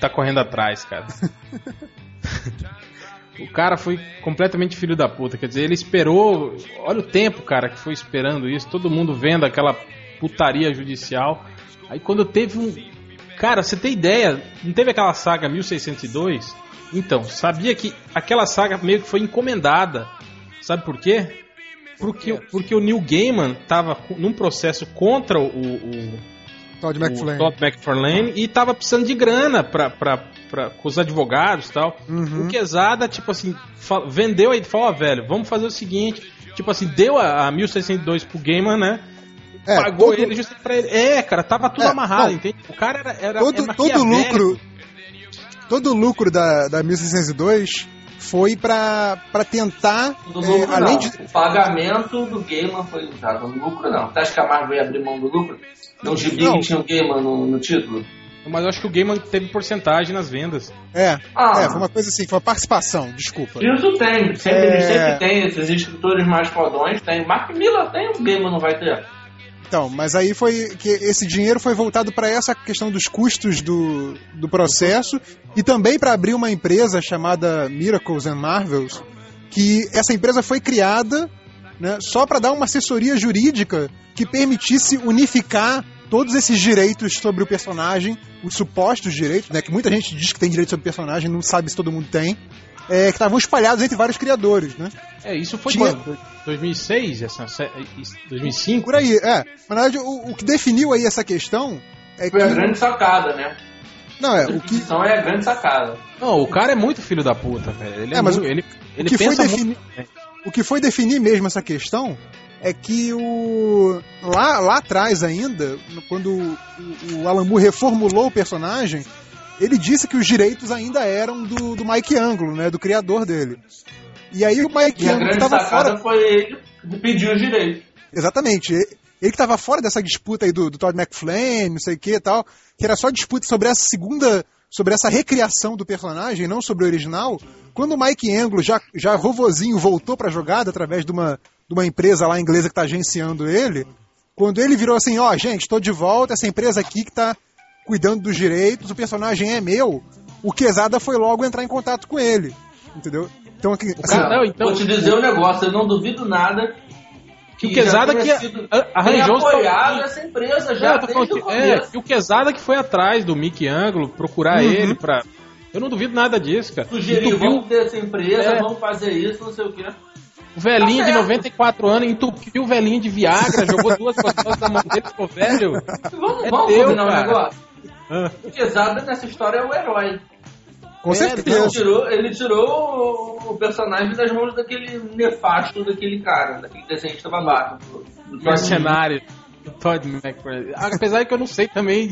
tá correndo atrás, cara. <laughs> o cara foi completamente filho da puta. Quer dizer, ele esperou. Olha o tempo, cara, que foi esperando isso. Todo mundo vendo aquela putaria judicial. Aí quando teve um. Cara, você tem ideia? Não teve aquela saga 1602? Então, sabia que aquela saga meio que foi encomendada. Sabe por quê? Porque, porque o Neil Gaiman tava num processo contra o, o, Todd o McFlane. Todd McFarlane e tava precisando de grana pra, pra, pra, com os advogados e tal. Uhum. O Quesada, tipo assim, vendeu aí, falou, ó, velho, vamos fazer o seguinte. Tipo assim, deu a, a 1602 pro Gaiman, né? É, pagou todo- ele justo pra ele. É, cara, tava tudo É, amarrado, não. entende? O cara era. era todo, é todo lucro todo lucro da, da 1602 foi pra, pra tentar Do é, lucro além não. de O pagamento do Gaiman foi usado. No lucro não. Você acha que a Marvel ia abrir mão do lucro? Não gibi Não. que tinha o Gaiman no, no título? Mas eu acho que o Gaiman teve porcentagem nas vendas. é, Ah. é foi uma coisa assim foi uma participação desculpa Isso tem. Sempre, É. sempre tem. Esses escritores mais fodões tem. Mark Miller tem, o Gaiman não vai ter. Então mas aí foi que esse dinheiro foi voltado para essa questão dos custos do, do processo e também para abrir uma empresa chamada Miracles and Marvels que essa empresa foi criada né, só para dar uma assessoria jurídica que permitisse unificar todos esses direitos sobre o personagem, os supostos direitos, né, que muita gente diz que tem direito sobre o personagem, não sabe se todo mundo tem, é, que estavam espalhados entre vários criadores, né? É, isso foi Tinha- quando? 2006? Essa, sé- isso, 2005? Por aí, é. Mas na verdade, o, o que definiu aí essa questão é que. Foi a grande sacada, né? Não, é, A o que, definição é a grande sacada. Não, o cara é muito filho da puta, velho. Ele é, É, mas muito, ele, o ele que foi pensa defini- muito. o que foi definir mesmo essa questão é que o lá, lá atrás ainda, quando o, o Alan Moore reformulou o personagem, ele disse que os direitos ainda eram do, do Mike Anglo, né, do criador dele. E aí o Mike E a Anglo estava fora. foi ele que pediu os direitos. Exatamente. Ele que estava fora dessa disputa aí do, do Todd McFlane, não sei o que e tal, que era só disputa sobre essa segunda, sobre essa recriação do personagem, não sobre o original. Quando o Mike Anglo, já, já rovozinho, voltou pra jogada através de uma, de uma empresa lá inglesa que tá agenciando ele, quando ele virou assim, ó, gente, tô de volta, essa empresa aqui que tá cuidando dos direitos, o personagem é meu, o Quesada foi logo entrar em contato com ele, entendeu? Então, aqui, assim, cara- não, então- Vou te dizer um negócio, eu não duvido nada Que o Quesada que sido- arranjou apoiado essa empresa Não, já falando desde o que, é, começo. e o Quesada que foi atrás do Mickey Anglo procurar Uhum. ele pra. Eu não duvido nada disso, cara. Viu vamos ter essa empresa, É. vamos fazer isso, não sei o quê. o velhinho Tá de certo. 94 anos, entupiu o velhinho de Viagra, jogou duas gostosas na mão dele, ficou velho. Vamos, É vamos teu, combinar um negócio? O Quesada nessa história é o herói. com É, certeza. Ele tirou, ele tirou o personagem das mãos daquele nefasto daquele cara, daquele desenhista babaca. mercenário. Todd McFarlane. Apesar que eu não sei também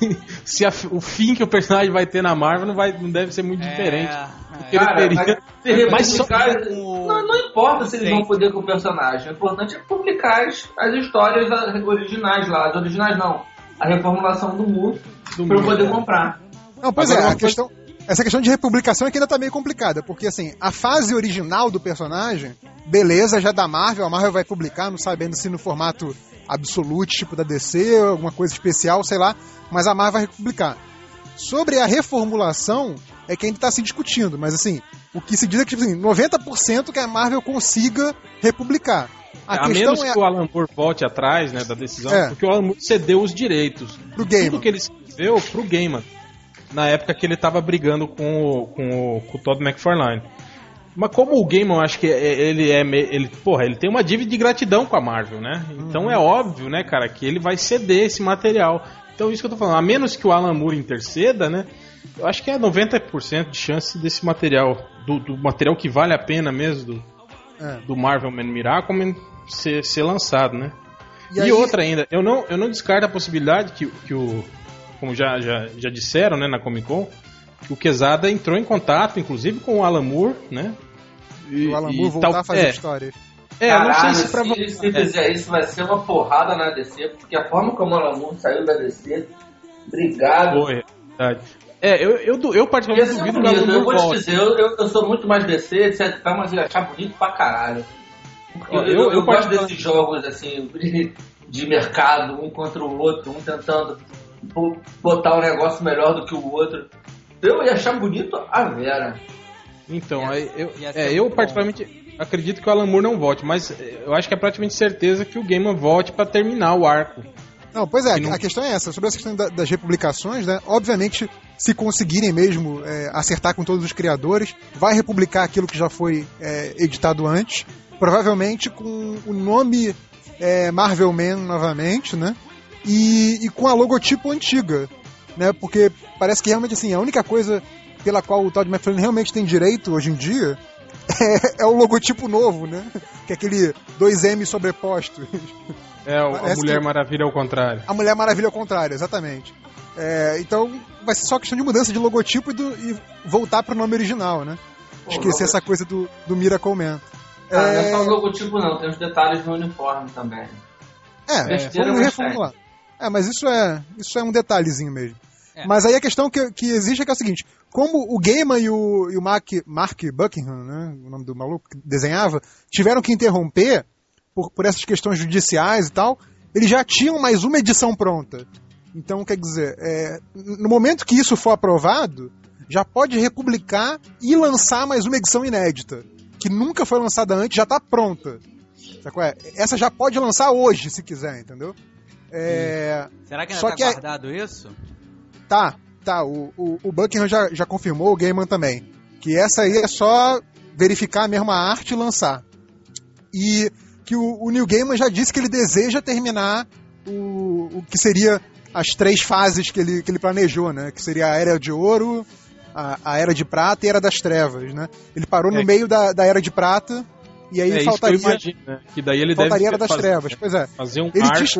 <laughs> se a- o fim que o personagem vai ter na Marvel não, vai, não deve ser muito diferente. Porque Cara, ele teria. mas, Mas só- não, não importa se eles Sim. vão poder com o personagem. O importante é publicar as, as histórias originais lá. As originais não. A reformulação do mundo Do pra eu poder é. comprar. Não, pois Agora, é, a questão, essa questão de republicação é que ainda tá meio complicada, porque assim, a fase original do personagem, beleza, já é da Marvel, a Marvel vai publicar, não sabendo se no formato absolute, tipo da DC, alguma coisa especial, sei lá, mas a Marvel vai republicar. Sobre a reformulação, é que ainda tá se discutindo, mas assim, o que se diz é que, tipo assim, 90% que a Marvel consiga republicar. A, a questão menos é que o Alan Moore volte atrás né, da decisão, É. porque o Alan Moore cedeu os direitos. pro Tudo game. que ele escreveu pro Gaiman. Na época que ele tava brigando com o, com o, com o Todd McFarlane. Mas como o Gaiman, eu acho que é- ele é. Ele, porra, ele tem uma dívida de gratidão com a Marvel, né? Então é óbvio, né, cara, que ele vai ceder esse material. Então isso que eu tô falando, a menos que o Alan Moore interceda, né? Eu acho que é 90% de chance desse material, do, do material que vale a pena mesmo, do, É. do Marvel Man Miracle, ser, ser lançado, né? E E, aí- outra ainda, eu não, eu não descarto a possibilidade que, que o. Como já, já, já disseram né, na Comic Con, que o Quesada entrou em contato, inclusive, com o Alan Moore, né? E, o Alan e Moore voltar tal- a fazer é, histórias. é, eu não sei Caralho, se pra. se, se é, fizer isso vai ser uma porrada na DC, porque a forma como o Alan Moore saiu da DC, obrigado. foi, é verdade. É, eu, eu, eu particularmente ser duvido que o eu vou te dizer, eu, eu, eu sou muito mais DC, etc, mas eu ia achar bonito pra caralho. Eu, eu- eu, eu gosto desses jogos assim, de, mercado, um contra o outro, um tentando bo- botar um negócio melhor do que o outro. Eu ia achar bonito a Vera. Então, aí eu, é, eu muito bom. particularmente acredito que o Alan Moore não volte, mas é, eu acho que é praticamente certeza que o Gaiman volte pra terminar o arco. Não, pois é, não- a questão é essa. Sobre essa questão da- das republicações, né? Obviamente, se conseguirem mesmo é, acertar com todos os criadores, vai republicar aquilo que já foi é, editado antes. Provavelmente com o nome é, Marvel Man novamente, né? E, e com a logotipo antiga, né? Porque parece que realmente assim, a única coisa pela qual o Todd McFarlane realmente tem direito hoje em dia <laughs> é, é o logotipo novo, né? Que é aquele 2M sobreposto. É, o- a Parece Mulher que- Maravilha ao contrário. A Mulher Maravilha ao contrário, exatamente. É, então vai ser só questão de mudança de logotipo e, do- e voltar pro nome original, né? Pô, Esquecer essa coisa do, do Miracle Man. Ah, Não é É, só o logotipo não, tem os detalhes no uniforme também. é, besteira, vamos mas reformular. É, mas isso é, isso é um detalhezinho mesmo. É. Mas aí a questão que, que existe é que é o seguinte: como o Gaiman e o, e o Mark, Mark Buckingham, né, o nome do maluco que desenhava, tiveram que interromper por, por essas questões judiciais e tal, eles já tinham mais uma edição pronta. Então, quer dizer, é, no momento que isso for aprovado, já pode republicar e lançar mais uma edição inédita, que nunca foi lançada antes, já está pronta. É? Essa já pode lançar hoje, se quiser, entendeu? É, Será que ainda Só tá que é- guardado isso? Tá, tá. O, o, o Buckingham já, já confirmou, o Gaiman também. Que essa aí é só verificar a arte e lançar. E que o, o Neil Gaiman já disse que ele deseja terminar o, o que seria as três fases que ele, que ele planejou, né? Que seria a Era de Ouro, a, a Era de Prata e a Era das Trevas, né? Ele parou no É. meio da, da Era de Prata E aí é faltaria, isso que imagino, né? Que daí ele faltaria deve Era das fazer, Trevas. Pois é. fazer um Ele arco diz-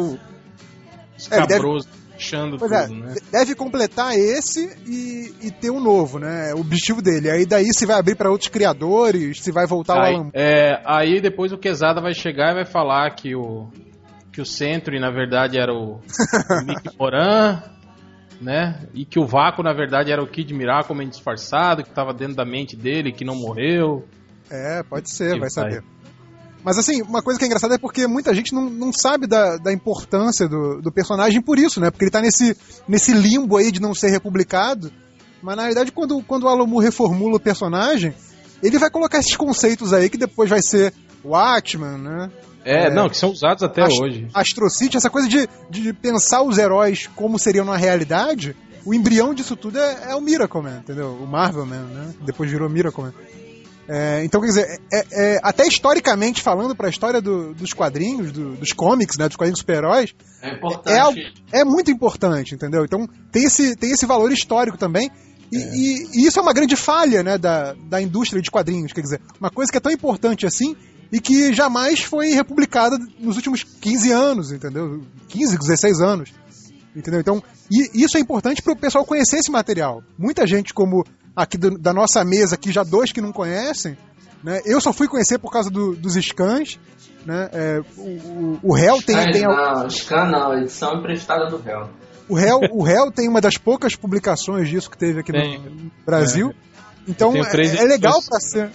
É, escabroso, fechando Pois tudo, é, né? de- deve completar esse e, e ter um novo, né? O objetivo dele. Aí daí se vai abrir pra outros criadores, se vai voltar Aí, o Alan. é, aí depois o Quesada vai chegar e vai falar que o que o Century na verdade era o, o Mick <laughs> Moran, né? E que o Vácuo na verdade era o Kid Miracle disfarçado, que tava dentro da mente dele, que não morreu. É, pode ser, vai saber. Mas assim, uma coisa que é engraçada é porque muita gente não, não sabe da, da importância do, do personagem por isso, né? Porque ele tá nesse, nesse limbo aí de não ser republicado. Mas na realidade, quando, quando o Moore reformula o personagem, ele vai colocar esses conceitos aí que depois vai ser Watchman, né? É, É. não, que são usados até Ast- hoje. Astro City, essa coisa de, de pensar os heróis como seriam na realidade, o embrião disso tudo é, é o Miracle Man, entendeu? O Marvel Man, né? Depois virou Miracle Man. É, então, quer dizer, é- é- até historicamente falando para a história do- dos quadrinhos, do- dos comics, né, dos quadrinhos super-heróis, É importante. é, é muito importante, entendeu? Então tem esse, tem esse valor histórico também. E, e- e isso é uma grande falha né, da, da indústria de quadrinhos. Quer dizer, uma coisa que é tão importante assim e que jamais foi republicada nos últimos 15 anos, entendeu? 15, 16 anos. Entendeu? Então, e isso é importante para o pessoal conhecer esse material. Muita gente, como aqui do- da nossa mesa, aqui já dois que não conhecem, né? Eu só fui conhecer por causa do- dos scans, né? É, o, o, o Hell tem, tem não, Scan não, edição emprestada do réu. o Hell, o Hell tem uma das poucas publicações disso que teve aqui Tem. no Brasil. Então Eu tenho três é, é legal para ser.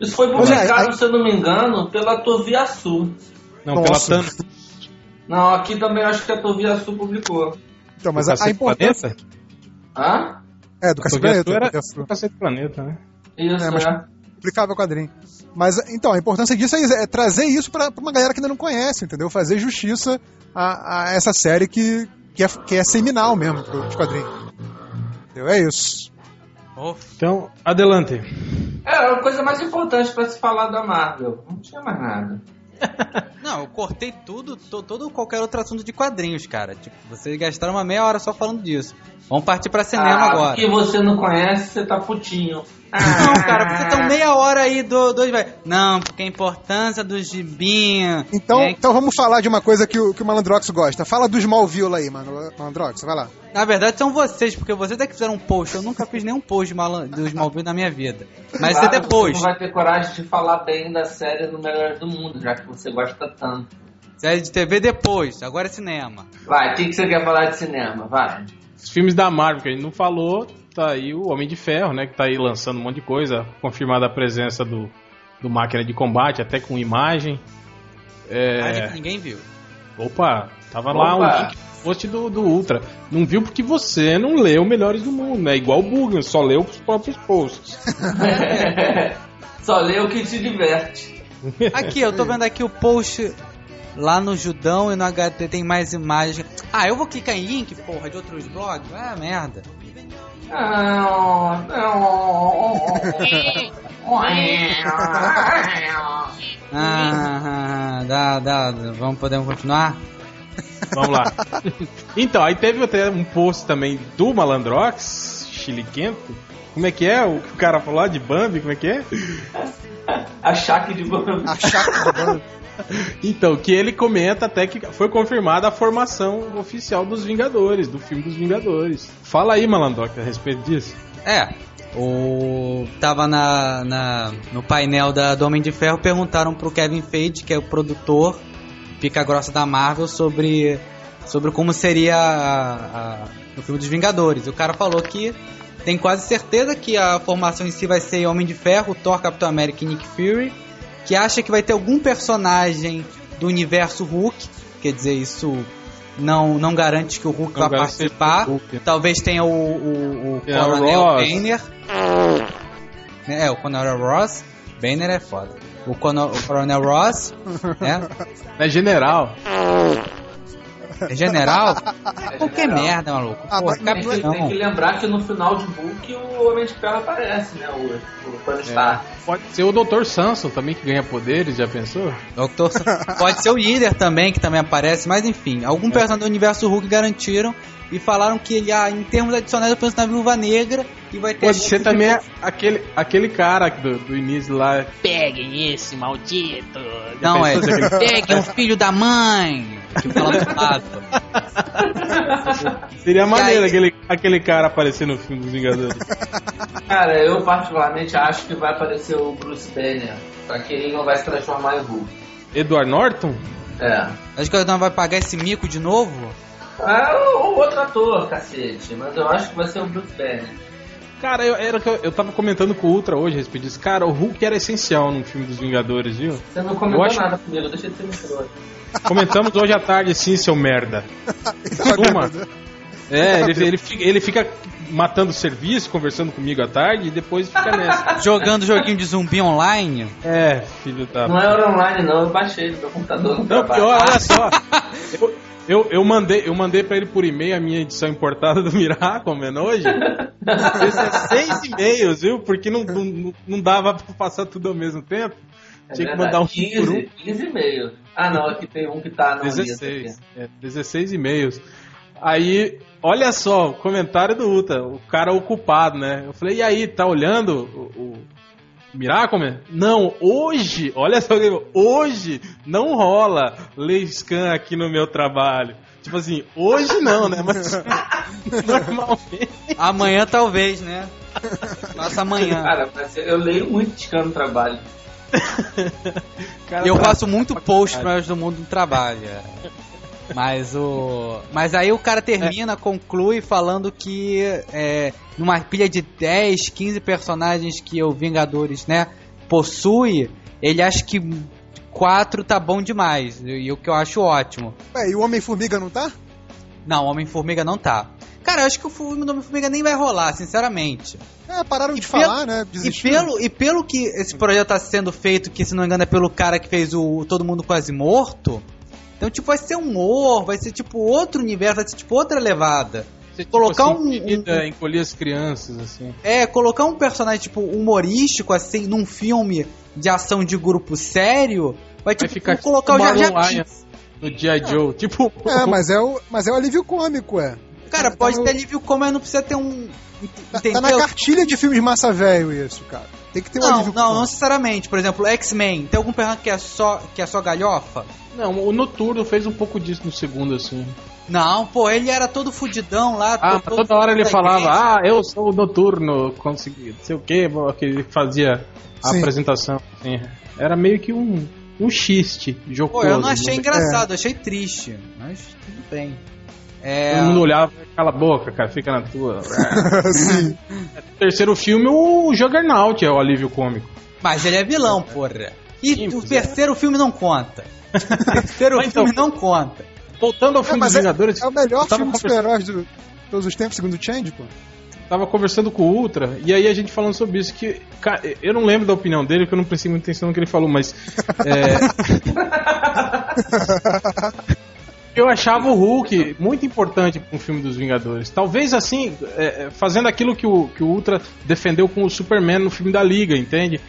Isso foi é, publicado, aí- se eu não me engano, pela Toviaçu. Não, Nossa. pela Thanos. Não, aqui também acho que a Toviaçu publicou. Então, mas do a, a importância Planeta? Hã? é do Cacete Planeta, era- do Cacete Planeta, né? Isso, É, mas- é. publicava quadrinho. Mas então, a importância disso é, é trazer isso pra, pra uma galera que ainda não conhece, entendeu? Fazer justiça a, a essa série que, que, é, que é seminal mesmo de quadrinhos. Entendeu? É isso. Então, adelante. Era a coisa mais importante pra se falar da Marvel. Não tinha mais nada. <laughs> Não, eu cortei tudo, to- todo qualquer outro assunto de quadrinhos, cara. Tipo, vocês gastaram uma meia hora só falando disso. Vamos partir pra cinema ah, agora. porque você não conhece, você tá putinho. Não, cara, porque estão meia hora aí, do- dois vai. Não, porque a importância do gibinho. Então, é- então vamos falar de uma coisa que o, que o Malandrox gosta. Fala do Smallville aí, mano. Malandrox, vai lá. Na verdade são vocês, porque vocês é que fizeram um post. Eu nunca fiz nenhum post do Smallville na minha vida. Mas é Claro, depois. Você não vai ter coragem de falar bem da série no Melhores do Mundo, já que você gosta tanto. Série de TV depois, agora é cinema. Vai, o que, que você quer falar de cinema? Vai. Os filmes da Marvel que a gente não falou, tá aí o Homem de Ferro, né? Que tá aí lançando um monte de coisa. Confirmada a presença do, do máquina de combate, até com imagem. Imagem É, que ninguém viu. opa, tava lá um Opa. link post do, do Ultra. Não viu porque você não leu Melhores do Mundo, né? Igual o Bugman, só leu os próprios posts. <laughs> Só lê o que te diverte. Aqui, eu tô vendo aqui o post lá no Judão e no HT tem mais imagens. Ah, eu vou clicar em link, porra, de outros blogs? Ah, merda. Ah, dá, dá, vamos, podemos continuar? Vamos lá. <laughs> então, aí teve até um post também do Malandrox, chiliquento. Como é que é? O que o cara falou lá de Bambi, como é que é? A de Bambi. A chata do bando. Então, que ele comenta até que foi confirmada a formação oficial dos Vingadores, do filme dos Vingadores. Fala aí, Malandrox, a respeito disso. É, o tava na, na- no painel da, do Homem de Ferro perguntaram pro Kevin Feige, que é o produtor pica grossa da Marvel, sobre sobre como seria a- a- o filme dos Vingadores. O cara falou que tem quase certeza que a formação em si vai ser Homem de Ferro, Thor, Capitão América e Nick Fury, que acha que vai ter algum personagem do universo Hulk, quer dizer, isso não não garante que o Hulk Não vai participar. o Hulk- Talvez tenha o, o, o É, o Coronel Ross. Banner. É, o Coronel Ross. Banner é foda. O, Cono- o Coronel Ross, né? É general. É general? É Qualquer general. merda, maluco. Ah, Porra, mas- Tem que, tem que lembrar que no final de Hulk o Homem de Ferro aparece, né? O, o Tony Stark. Pode ser o Dr. Samson também, que ganha poderes, já pensou? Doutor Sam- Pode ser o líder também, que também aparece, mas enfim, algum personagem do universo Hulk garantiram e falaram que ele, ah, em termos adicionais, eu penso na Viúva Negra e vai ter. Pode ser também aquele, aquele cara do, do início lá. Peguem esse maldito. Não, é. Peguem o filho da mãe! Lado. Seria maneiro aí- aquele, aquele cara aparecer no filme dos Vingadores. Cara, eu particularmente acho que vai aparecer o Bruce Banner. Só que ele não vai se transformar em Hulk. Edward Norton? É. Acho que o não vai pagar esse mico de novo? Ah, ou outro ator, cacete. Mas eu acho que vai ser o Bruce Banner. Cara, eu, era que eu, eu tava comentando com o Ultra hoje a respeito disso. Cara, o Hulk era essencial no filme dos Vingadores, viu? Você não comentou acho- nada comigo, deixa de ser mentiroso. Comentamos hoje à tarde, sim, seu merda. <laughs> Uma. É, ele, ele, fica, ele fica matando serviço, conversando comigo à tarde e depois fica nessa. <laughs> Jogando joguinho de zumbi online? É, filho da. Não era online não, eu baixei no meu computador Não, trabalho. pior, olha <laughs> só. Eu, eu, eu mandei, eu mandei pra ele por e-mail a minha edição importada do <laughs> Miracomen hoje. 16 e-mails, viu? Porque não, não, não dava pra passar tudo ao mesmo tempo. É Tinha que verdade, mandar um 15, por um. 15 e meio. Ah não, aqui tem um que tá no 16. É, 16 e-mails. Aí, olha só, o comentário do Uta, o cara ocupado, né? Eu falei, e aí, tá olhando o, o Miracomen? Não, hoje, olha só, hoje não rola lei scan aqui no meu trabalho. Tipo assim, hoje não, né? Mas <laughs> normalmente. Amanhã talvez, né? Nossa, amanhã. Cara, eu leio muito scan no trabalho. <laughs> cara E eu tá- faço muito post para do mundo do trabalho. É. Mas o. Mas aí o cara termina, conclui falando que é, numa pilha de 10, 15 personagens que o Vingadores, né, possui, ele acha que quatro tá bom demais. E o que eu acho ótimo. Ué, e o Homem-Formiga não tá? Não, Homem-Formiga não tá. Cara, eu acho que o filme do Homem-Formiga nem vai rolar, sinceramente. É, pararam de E falar, né? E pelo, e pelo que esse projeto tá sendo feito, que se não me engano é pelo cara que fez o Todo Mundo Quase Morto, então tipo, vai ser humor, vai ser tipo outro universo, vai ser tipo outra levada. Você, tipo colocar assim, um- Vida, encolher as crianças, assim. É, colocar um personagem tipo humorístico assim num filme de ação de grupo sério, vai tipo ficar colocar o tipo Jar. No G.I. Joe. Tipo. É, mas é o, mas é o alívio cômico, é. Cara, Tá pode no- ter alívio como mas não precisa ter um Tá, entendeu? tá na cartilha de filmes massa velho isso, cara. Tem que ter um Não, alívio não, não necessariamente. Por exemplo, X-Men, tem algum personagem que é só que é só galhofa? Não, o Noturno fez um pouco disso no segundo, assim. Não, pô, ele era todo fudidão lá. Ah, todo- toda hora ele falava, igreja. ah, eu sou o Noturno, consegui, não sei o que, que ele fazia a Sim. apresentação. assim. Era meio que um, um xiste Pô, jocoso. eu não achei né? engraçado, achei triste. Mas tudo bem. É. Todo mundo olhava, cala a boca, cara, fica na tua. <laughs> Sim. Terceiro filme, o Juggernaut é o alívio cômico. Mas ele é vilão, porra. E Sim, o pois é. terceiro filme não conta. O <laughs> terceiro Mas então- filme não conta. Voltando ao É, filme mas dos é, Vingadores, é o melhor filme de conversando- super-heróis de todos os tempos, segundo o Change, pô. tava conversando com o Ultra, e aí a gente falando sobre isso, que ca- eu não lembro da opinião dele, porque eu não prestei muita atenção no que ele falou, mas. é, <laughs> <laughs> eu achava o Hulk muito importante para um filme dos Vingadores. Talvez assim, é, é, fazendo aquilo que o, que o Ultra defendeu com o Superman no filme da Liga, entende?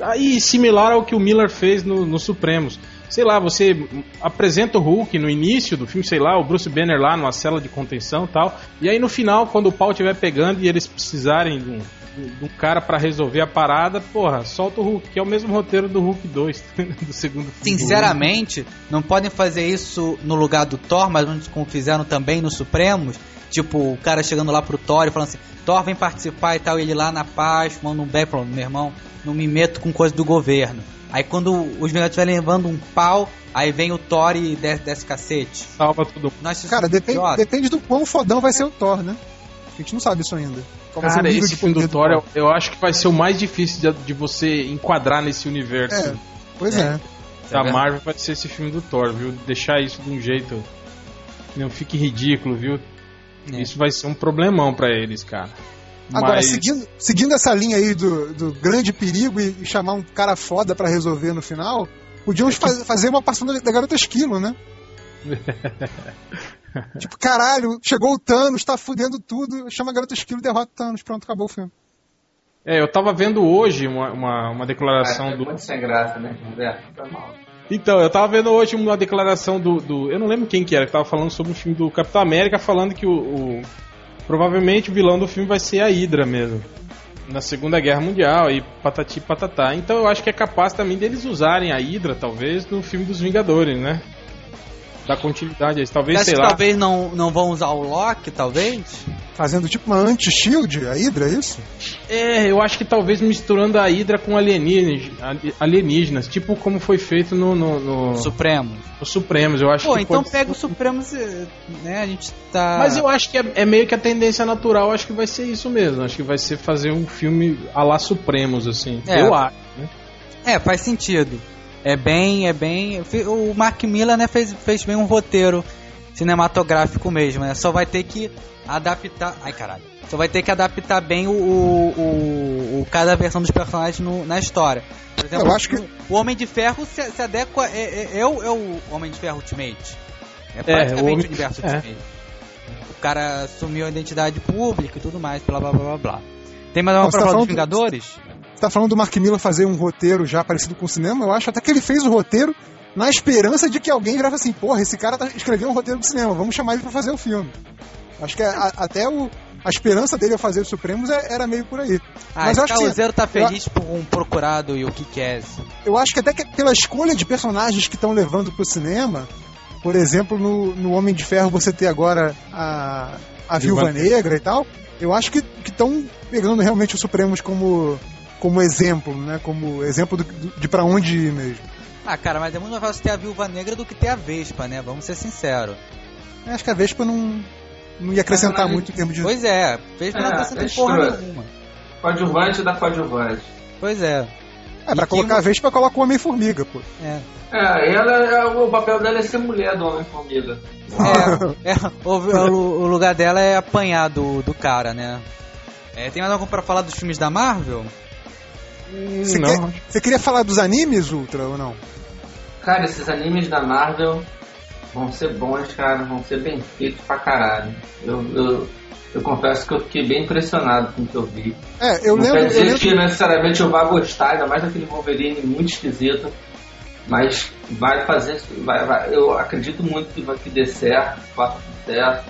Aí similar ao que o Miller fez no, no Supremos. Sei lá, você apresenta o Hulk no início do filme, sei lá, o Bruce Banner lá numa cela de contenção tal. E aí no final, quando o pau estiver pegando e eles precisarem de um, de um cara pra resolver a parada, porra, solta o Hulk, que é o mesmo roteiro do Hulk 2, <laughs> do segundo filme. Sinceramente, não podem fazer isso no lugar do Thor, mas onde como fizeram também no Supremos. Tipo, o cara chegando lá pro Thor e falando assim: Thor vem participar e tal, e ele lá na paz, fumando um beck, falando: meu irmão, não me meto com coisa do governo. Aí quando os Vingadores estiverem levando um pau, aí vem o Thor e desce, desce cacete. Salva todo mundo. Nós Cara, depende do quão fodão vai ser o Thor, né? A gente não sabe isso ainda. Qual vai ser o Cara, esse de filme do eu, acho que vai ser o mais difícil de, de você enquadrar nesse universo É, Pois É. é. da verdade. Marvel, vai ser esse filme do Thor, viu? Deixar isso de um jeito que não fique ridículo, viu? É. Isso vai ser um problemão pra eles, cara. Agora, Mas- seguindo, seguindo essa linha aí do, do grande perigo e, e chamar um cara foda pra resolver no final, podiam faz- fazer uma da, da garota esquilo, né? <laughs> tipo, caralho, chegou o Thanos, tá fudendo tudo, chama a garota esquilo e derrota o Thanos. Pronto, acabou o filme. É, eu tava vendo hoje uma, uma, uma declaração é do. muito sem graça, né, Roberto? Foi mal. Então, eu tava vendo hoje uma declaração do, do- Eu não lembro quem que era, que tava falando sobre o filme do Capitão América, falando que o, o- Provavelmente o vilão do filme vai ser a Hydra mesmo. Na Segunda Guerra Mundial e patati patatá. Então eu acho que é capaz também deles usarem a Hydra, talvez, no filme dos Vingadores, né? Da continuidade. Talvez, sei que lá. talvez não, não vão usar o Loki, talvez? Fazendo tipo uma anti-shield, a Hydra, é isso? É, eu acho que talvez misturando a Hydra com alienígenas, alienígenas tipo como foi feito no, no, no, Supremo. no Supremos. Eu acho Pô, que então pode- pega o Supremos, e, né? A gente tá. Mas eu acho que é, é meio que a tendência natural, acho que vai ser isso mesmo. Acho que vai ser fazer um filme a lá Supremos, assim. É. Eu acho. É, faz sentido. É bem, é bem. O Mark Miller, né, fez, fez bem um roteiro cinematográfico mesmo, né? Só vai ter que adaptar. Ai, caralho. Só vai ter que adaptar bem o, o, o- o- cada versão dos personagens no- na história. Por exemplo, Eu acho que- o Homem de Ferro se, se adequa. É, é, é o, é o Homem de Ferro Ultimate. É É, praticamente o o, Homem- universo é. Ultimate. O cara assumiu a identidade pública e tudo mais, blá blá blá blá blá. Tem mais alguma pra tá dos Vingadores? Tá falando do Mark Miller fazer um roteiro já parecido com o cinema? Eu acho até que ele fez o roteiro na esperança de que alguém virava assim, porra, esse cara tá escrevendo um roteiro do cinema, vamos chamar ele pra fazer o filme. Acho que a- até o, a esperança dele a fazer os Supremos é- era meio por aí. Ah, Mas eu acho que- Causeiro tá feliz por um procurado e o que quer. Eu acho que até que pela escolha de personagens que estão levando pro cinema, por exemplo, no, no Homem de Ferro você ter agora a, a Viúva Viúva Negra e tal, eu acho que estão pegando realmente os Supremos como, como exemplo, né? Como exemplo do- do- de pra onde ir mesmo. Ah, cara, mas é muito mais fácil ter a Viúva Negra do que ter a Vespa, né? Vamos ser sinceros. Eu Acho que a Vespa não, não ia acrescentar muito em termos de. Pois é, Vespa não É, acrescenta é porra nenhuma. Coadjuvante da coadjuvante. Pois é. É, pra E que- colocar a Vespa, coloca o Homem-Formiga, pô. É. É, ela, é- o papel dela é ser mulher do Homem-Formiga. É, é, o, o- lugar dela é apanhar do, do cara, né? É, tem mais algum pra falar dos filmes da Marvel? Você, não. quer- você queria falar dos animes, Ultra, ou não? Cara, esses animes da Marvel vão ser bons, cara, vão ser bem feitos pra caralho. Eu, eu, eu confesso que eu fiquei bem impressionado com o que eu vi. É, eu não lembro. quer Eu dizer lembro que necessariamente eu vá gostar, ainda mais daquele Wolverine muito esquisito. Mas vai fazer. Vai, vai, eu acredito muito que, vai, que dê certo, que faça certo.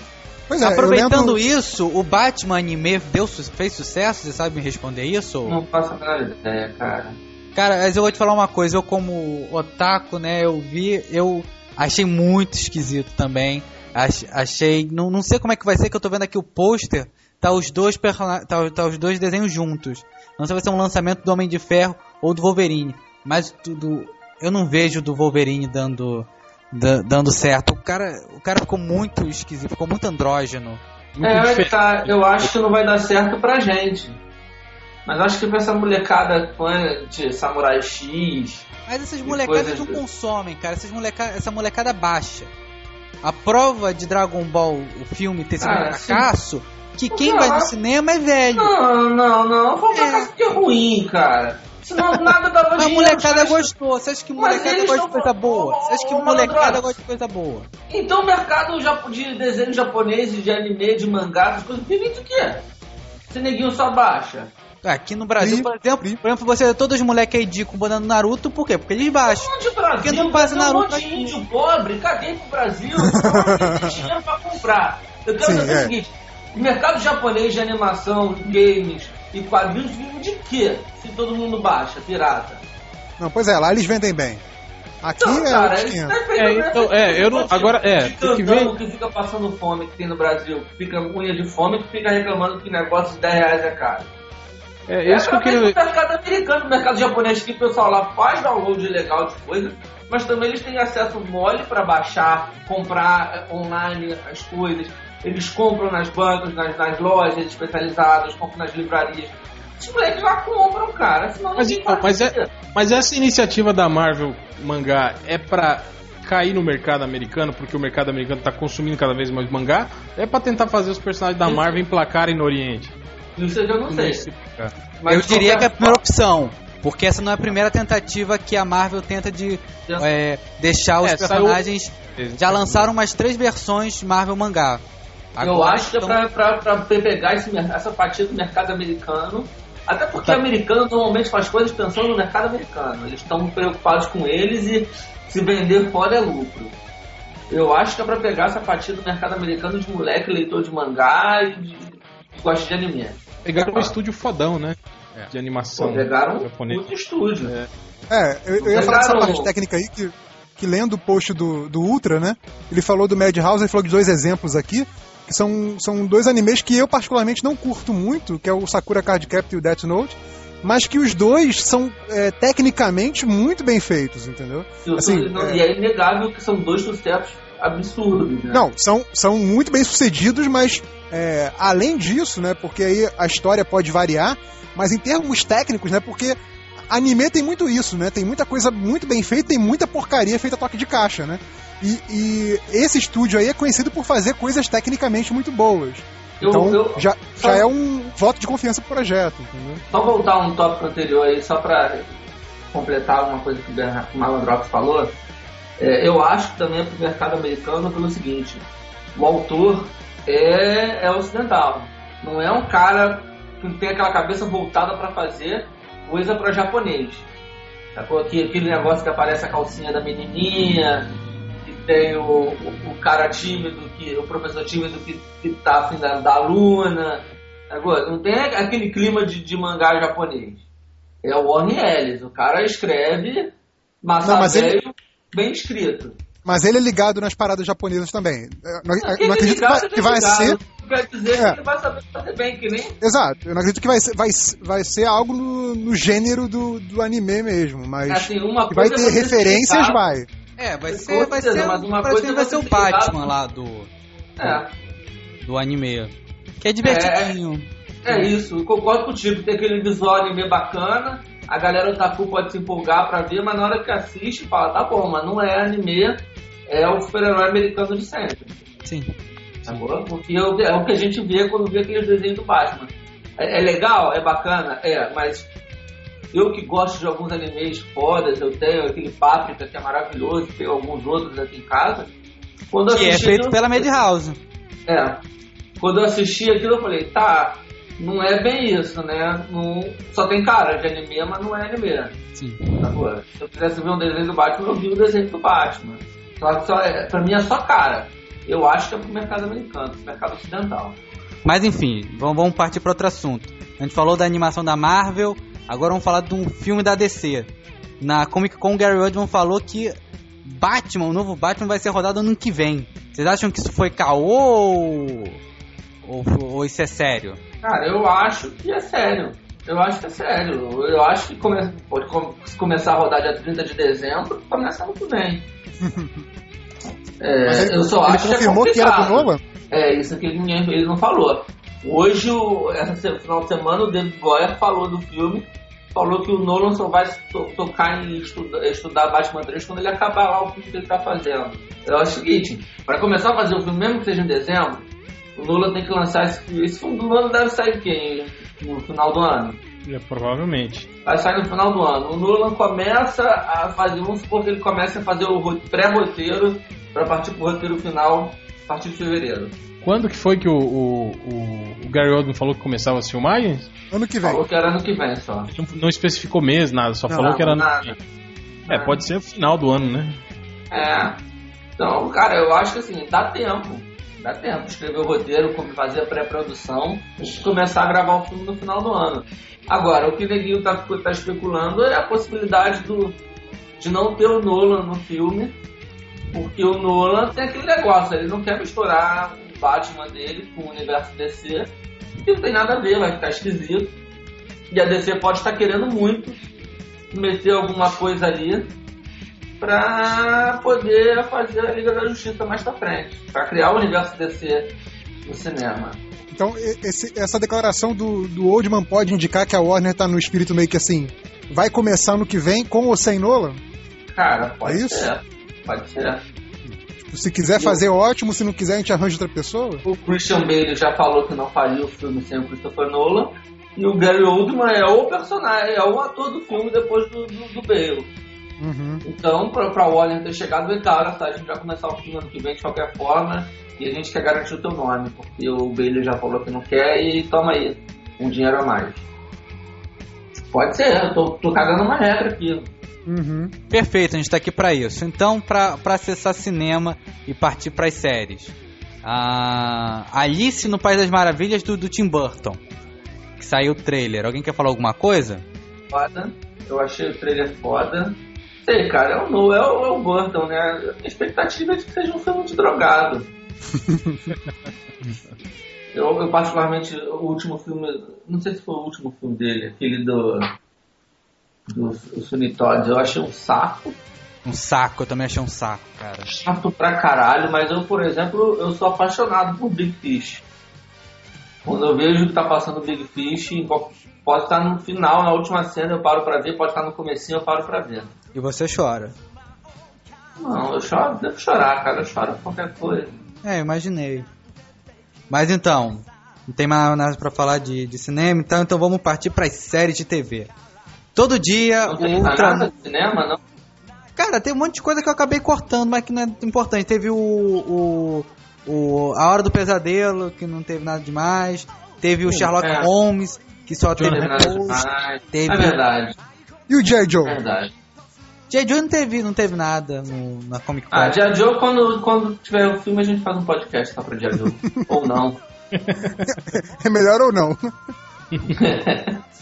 Pois é, Aproveitando lembro, isso, o Batman anime deu, fez sucesso? Você sabe me responder isso? Não faço a menor ideia, cara. Cara, mas eu vou te falar uma coisa, eu como otaku, né, eu vi, eu achei muito esquisito também. Ach- achei, não, não sei como é que vai ser, que eu tô vendo aqui o pôster, tá os dois persona- tá, tá os dois desenhos juntos. Não sei se vai ser um lançamento do Homem de Ferro ou do Wolverine, mas do, do- eu não vejo do Wolverine dando da- dando certo. O cara, o cara ficou muito esquisito, ficou muito andrógeno. Muito É, diferente. tá, eu acho que não vai dar certo pra gente. Mas acho que pra essa molecada fã de Samurai X. Mas essas molecadas não consomem, cara. Essas moleca... Essa molecada baixa. A prova de Dragon Ball, o filme, ter sido um Cara, fracasso, que quem Não. vai no cinema é velho. Não, não, não. Foi um fracasso que é ruim, cara. Senão nada dava A molecada gostou. Você acha que molecada gosta de coisa boa? Você acha que molecada gosta de coisa boa? Então o mercado de desenho japonês, de anime, de mangá, essas coisas, vive do quê? Esse neguinho só baixa. Aqui no Brasil, Pri, por exemplo, por exemplo, você todos os moleques aí de botando Naruto, por quê? Porque eles baixam. Um monte de Brasil, Porque não passa tem Naruto um monte de índio pobre, caguei pro Brasil, não tem dinheiro pra comprar. Eu quero Sim, saber é. o seguinte, o mercado japonês de animação, games e quadrinhos vive de quê? Se todo mundo baixa, pirata. Não, pois é, lá eles vendem bem. Aqui Então, é cara, tá feito É, pra então, é, eu não- tipo agora, é, de tem que ver- que fica passando fome que tem no Brasil, que fica unha de fome, que fica reclamando que negócio de 10 reais é caro. É isso que eu queria. do mercado americano, o mercado japonês, que o pessoal lá faz download legal de coisa, mas também eles têm acesso mole para baixar, comprar online as coisas. Eles compram nas bancas, nas, nas lojas especializadas, compram nas livrarias. Os moleques lá compram, cara. Senão Mas, então, mas, é, mas essa iniciativa da Marvel mangá é pra cair no mercado americano, porque o mercado americano tá consumindo cada vez mais mangá, é pra tentar fazer os personagens da. Marvel emplacarem no Oriente. Isso eu não sei. Mas eu diria que é a primeira opção. Porque essa não é a primeira tentativa que a Marvel tenta de é, deixar os É, saiu- personagens. Já lançaram umas três versões Marvel mangá. Eu Agora acho que é estão- pra, pra, pra pegar esse essa fatia do mercado americano. Até porque Tá. americano normalmente faz coisas pensando no mercado americano. Eles estão preocupados com eles e se vender fora é lucro. Eu acho que é pra pegar essa fatia do mercado americano de moleque, leitor de mangá e de, que gosta de anime. Pegaram um estúdio fodão, né? De animação. Pô, pegaram um japonês. puto estúdio. É, eu, eu ia falar dessa parte técnica aí que, que lendo o post do, do Ultra, né? Ele falou do Madhouse, ele falou de dois exemplos aqui, são, são dois animes que eu particularmente não curto muito, que é o Sakura Card Captor e o Death Note, mas que os dois são é, tecnicamente muito bem feitos, entendeu? Assim, não- é- e é inegável que são dois sucessos absurdos, né? Não, são, são muito bem sucedidos, mas é, além disso, né? Porque aí a história pode variar, mas em termos técnicos, né? Porque anime tem muito isso, né? Tem muita coisa muito bem feita, tem muita porcaria feita a toque de caixa, né? E, e esse estúdio aí é conhecido por fazer coisas tecnicamente muito boas. Então eu- já, só- já é um voto de confiança pro projeto, entendeu? Só voltar um tópico anterior aí, só pra completar uma coisa que o Bernardo Malandrox falou. É, eu acho que também é pro mercado americano pelo seguinte: o autor é, é ocidental. Não é um cara que tem aquela cabeça voltada pra fazer coisa pra japonês. Sacou? Aqui, aquele negócio que aparece a calcinha da menininha, que tem o, o, o cara tímido, que, o professor tímido que, que tá afim da, da aluna. Agora, não tem aquele clima de, de mangá japonês. É o Warren Ellis. O cara escreve massa Não, mas ele- bem escrito. Mas ele é ligado nas paradas japonesas também. Eu Não, eu Aquele não acredito que ligado, vai, que vai ligado. ser. Quer dizer É. que ele vai saber fazer bem, que nem. Exato, eu não acredito que vai ser, vai, vai ser algo no, no gênero do, do anime mesmo, mas Assim, uma que vai ter é você referências, explicar- vai. É, vai ser, vai certeza, ser, mas uma coisa que vai é ser o Batman lá do, É. do anime. Que é divertidinho. É isso, eu concordo contigo. Tem aquele visual anime bacana, a galera otaku pode se empolgar pra ver, mas na hora que assiste, fala, tá bom, mas não é anime, é o super-herói americano de sempre. Sim. Porque é o é que a gente vê quando vê aqueles desenhos do Batman. É, é legal, é bacana, é, mas eu que gosto de alguns animes fodas, eu tenho aquele Páprica que é maravilhoso, tenho alguns outros aqui em casa. Quando eu Que é assisti feito aquilo- pela Madhouse. é. Quando eu assisti aquilo, eu falei, tá, não é bem isso, né? Não, só tem cara de anime, mas não é anime. Sim. Agora, se eu quisesse ver um desenho do Batman, eu vi o desenho do Batman. Só que só é, pra mim é só cara. Eu acho que é pro mercado americano, pro mercado ocidental. Mas enfim, vamos, vamos partir para outro assunto. A gente falou da animação da Marvel, agora vamos falar de um filme da DC. Na Comic Con, Gary Oldman falou que Batman, o novo Batman, vai ser rodado ano que vem. Vocês acham que isso foi caô ou, ou, isso é sério? Cara, eu acho que é sério. Eu acho que é sério. Eu acho que come- pode começar a rodar dia 30 de dezembro, começa ano que vem. <laughs> É, Mas ele, eu só ele acho que é confirmou que era do complicado. Nolan? É, isso que ele, não falou. Hoje, essa final de semana, o David Goyer falou do filme, falou que o Nolan só vai to- tocar em estuda- estudar Batman 3 quando ele acabar lá o filme que ele tá fazendo. Eu acho o seguinte, para começar a fazer o filme, mesmo que seja em dezembro, o Nolan tem que lançar esse filme. Esse filme do Nolan deve sair quem? No final do ano. É, provavelmente. Vai sair no final do ano. O Nolan começa a fazer, vamos supor que ele comece a fazer o ro- pré-roteiro para partir pro roteiro final a partir de fevereiro. Quando que foi que o, o, o- o Gary Oldman falou que começava as filmagens? Ano que vem. Falou que era ano que vem só. Não, não especificou mês, nada, só Não, falou que era ano nada. que vem. É, pode ser final do ano, né? É. Então, cara, eu acho que assim, dá tempo. Dá tempo de escrever o roteiro, como fazer a pré-produção e começar a gravar o filme no final do ano. Agora, o que o Neguinho tá, tá especulando é a possibilidade do, de não ter o Nolan no filme, porque o Nolan tem aquele negócio, ele não quer misturar o Batman dele com o universo DC, que não tem nada a ver, vai ficar esquisito. E a DC pode estar querendo muito meter alguma coisa ali pra poder fazer a Liga da Justiça mais pra frente, pra criar o universo DC no cinema. Então, esse- essa declaração do, do Oldman pode indicar que a Warner tá no espírito meio que assim, vai começar no que vem com ou sem Nolan? Cara, pode É isso? ser. Pode ser. Tipo, Se quiser fazer, ótimo, se não quiser, a gente arranja outra pessoa? O Christian Bale já falou que não faria o filme sem o Christopher Nolan. E o Gary Oldman é o personagem, é o ator do filme depois do, do, do Bale. Uhum. Então, pra, pra Warner ter chegado, olha só, a gente vai começar o filme ano que vem de qualquer forma e a gente quer garantir o teu nome, porque o Bailey já falou que não quer e toma aí, um dinheiro a mais. Pode ser, eu tô, tô cagando uma regra aqui. Uhum. Perfeito, a gente tá aqui pra isso. Então, pra, pra acessar cinema e partir pras séries. Ah, Alice no País das Maravilhas do, do Tim Burton. Que saiu o trailer. Alguém quer falar alguma coisa? Foda, eu achei o trailer foda. Sei, cara, é o, no- é o, é o Burton, né? A expectativa é de que seja um filme de drogado. <laughs> eu, eu, particularmente, o último filme, não sei se foi o último filme dele, aquele do. do, do Todd, eu achei um saco. Um saco, eu também achei um saco, cara. chato pra caralho, mas eu, por exemplo, eu sou apaixonado por Big Fish. Quando eu vejo que tá passando Big Fish, pode estar no final, na última cena eu paro pra ver, pode estar no comecinho eu paro pra ver. E você chora. Não, eu choro, devo chorar, cara, eu choro por qualquer coisa. É, eu imaginei. Mas então, não tem mais nada pra falar de, de cinema, então, então vamos partir pras séries de TV. Todo dia, Não o tem Ultra... nada de cinema, não? Cara, tem um monte de coisa que eu acabei cortando, mas que não é importante. Teve o, o, o A Hora do Pesadelo, que não teve nada demais. Teve o Sherlock é. Holmes, que só Não teve demais. teve- É verdade, E o J. é Joe? verdade. J. Joe não teve, não teve nada no- na Comic Con. Ah, Dia Joe, quando, quando tiver o filme, a gente faz um podcast só pra Dia Joe. <laughs> Ou não. É melhor ou não? <laughs>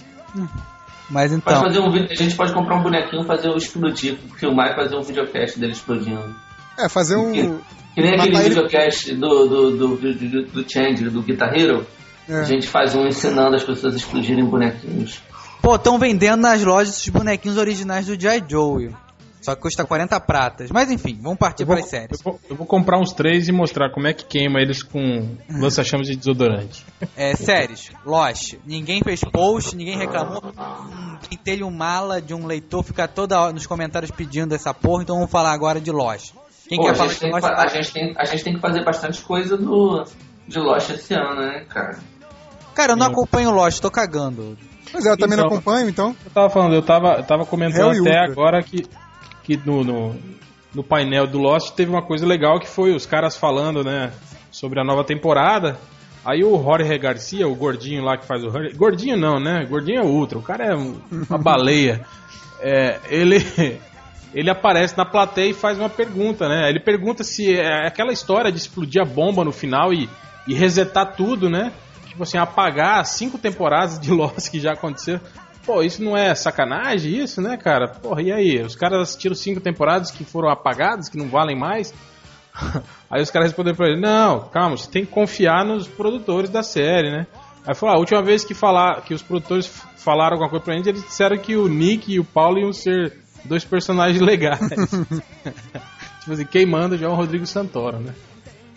Mas Pode então, fazer um vídeo, a gente pode comprar um bonequinho, fazer o explodir, filmar e fazer um videocast dele explodindo. É, fazer um. Que nem aquele ele- videocast do, do, do, do, do, do Change, do Guitar Hero. É. A gente faz um ensinando as pessoas a explodirem bonequinhos. Pô, estão vendendo nas lojas os bonequinhos originais do J. Joe. Só que custa 40 pratas. Mas enfim, vamos partir vou, pras séries. eu vou- eu vou comprar uns três e mostrar como é que queima eles com <laughs> lança-chamas de desodorante. É, séries, Lost. Ninguém fez post, ninguém reclamou. Hum, Quem teve um mala de um leitor fica toda hora nos comentários pedindo essa porra, então vamos falar agora de Lost. Quem Pô, quer a, falar gente de tem, que Lost? a, gente tem, a gente tem que fazer bastante coisa do, de Lost esse ano, né, cara? Cara, eu não acompanho Lost, tô cagando. Pois é, eu também não Então. acompanho, então. Eu tava falando, eu tava, eu tava comentando Hell até agora que, que no, no, no painel do Lost teve uma coisa legal que foi os caras falando, né, sobre a nova temporada. Aí o Jorge Garcia, o gordinho lá que faz o gordinho não, né? Gordinho é Ultra, o cara é um- uma <laughs> baleia. É, ele <laughs> ele aparece na plateia e faz uma pergunta, né? Ele pergunta se é aquela história de explodir a bomba no final e, e resetar tudo, né? Tipo assim, apagar cinco temporadas de <laughs> Lost que já aconteceram. Pô, isso não é sacanagem, isso, né, cara? Porra, e aí? Os caras assistiram cinco temporadas que foram apagadas, que não valem mais? <laughs> Aí os caras responderam pra ele: Não, calma, você tem que confiar nos produtores da série, né? Aí falou: ah, a última vez que, falar, que os produtores falaram alguma coisa pra gente, eles disseram que o Nick e o Paulo iam ser dois personagens legais. <laughs> tipo assim, quem manda já é o Rodrigo Santoro, né?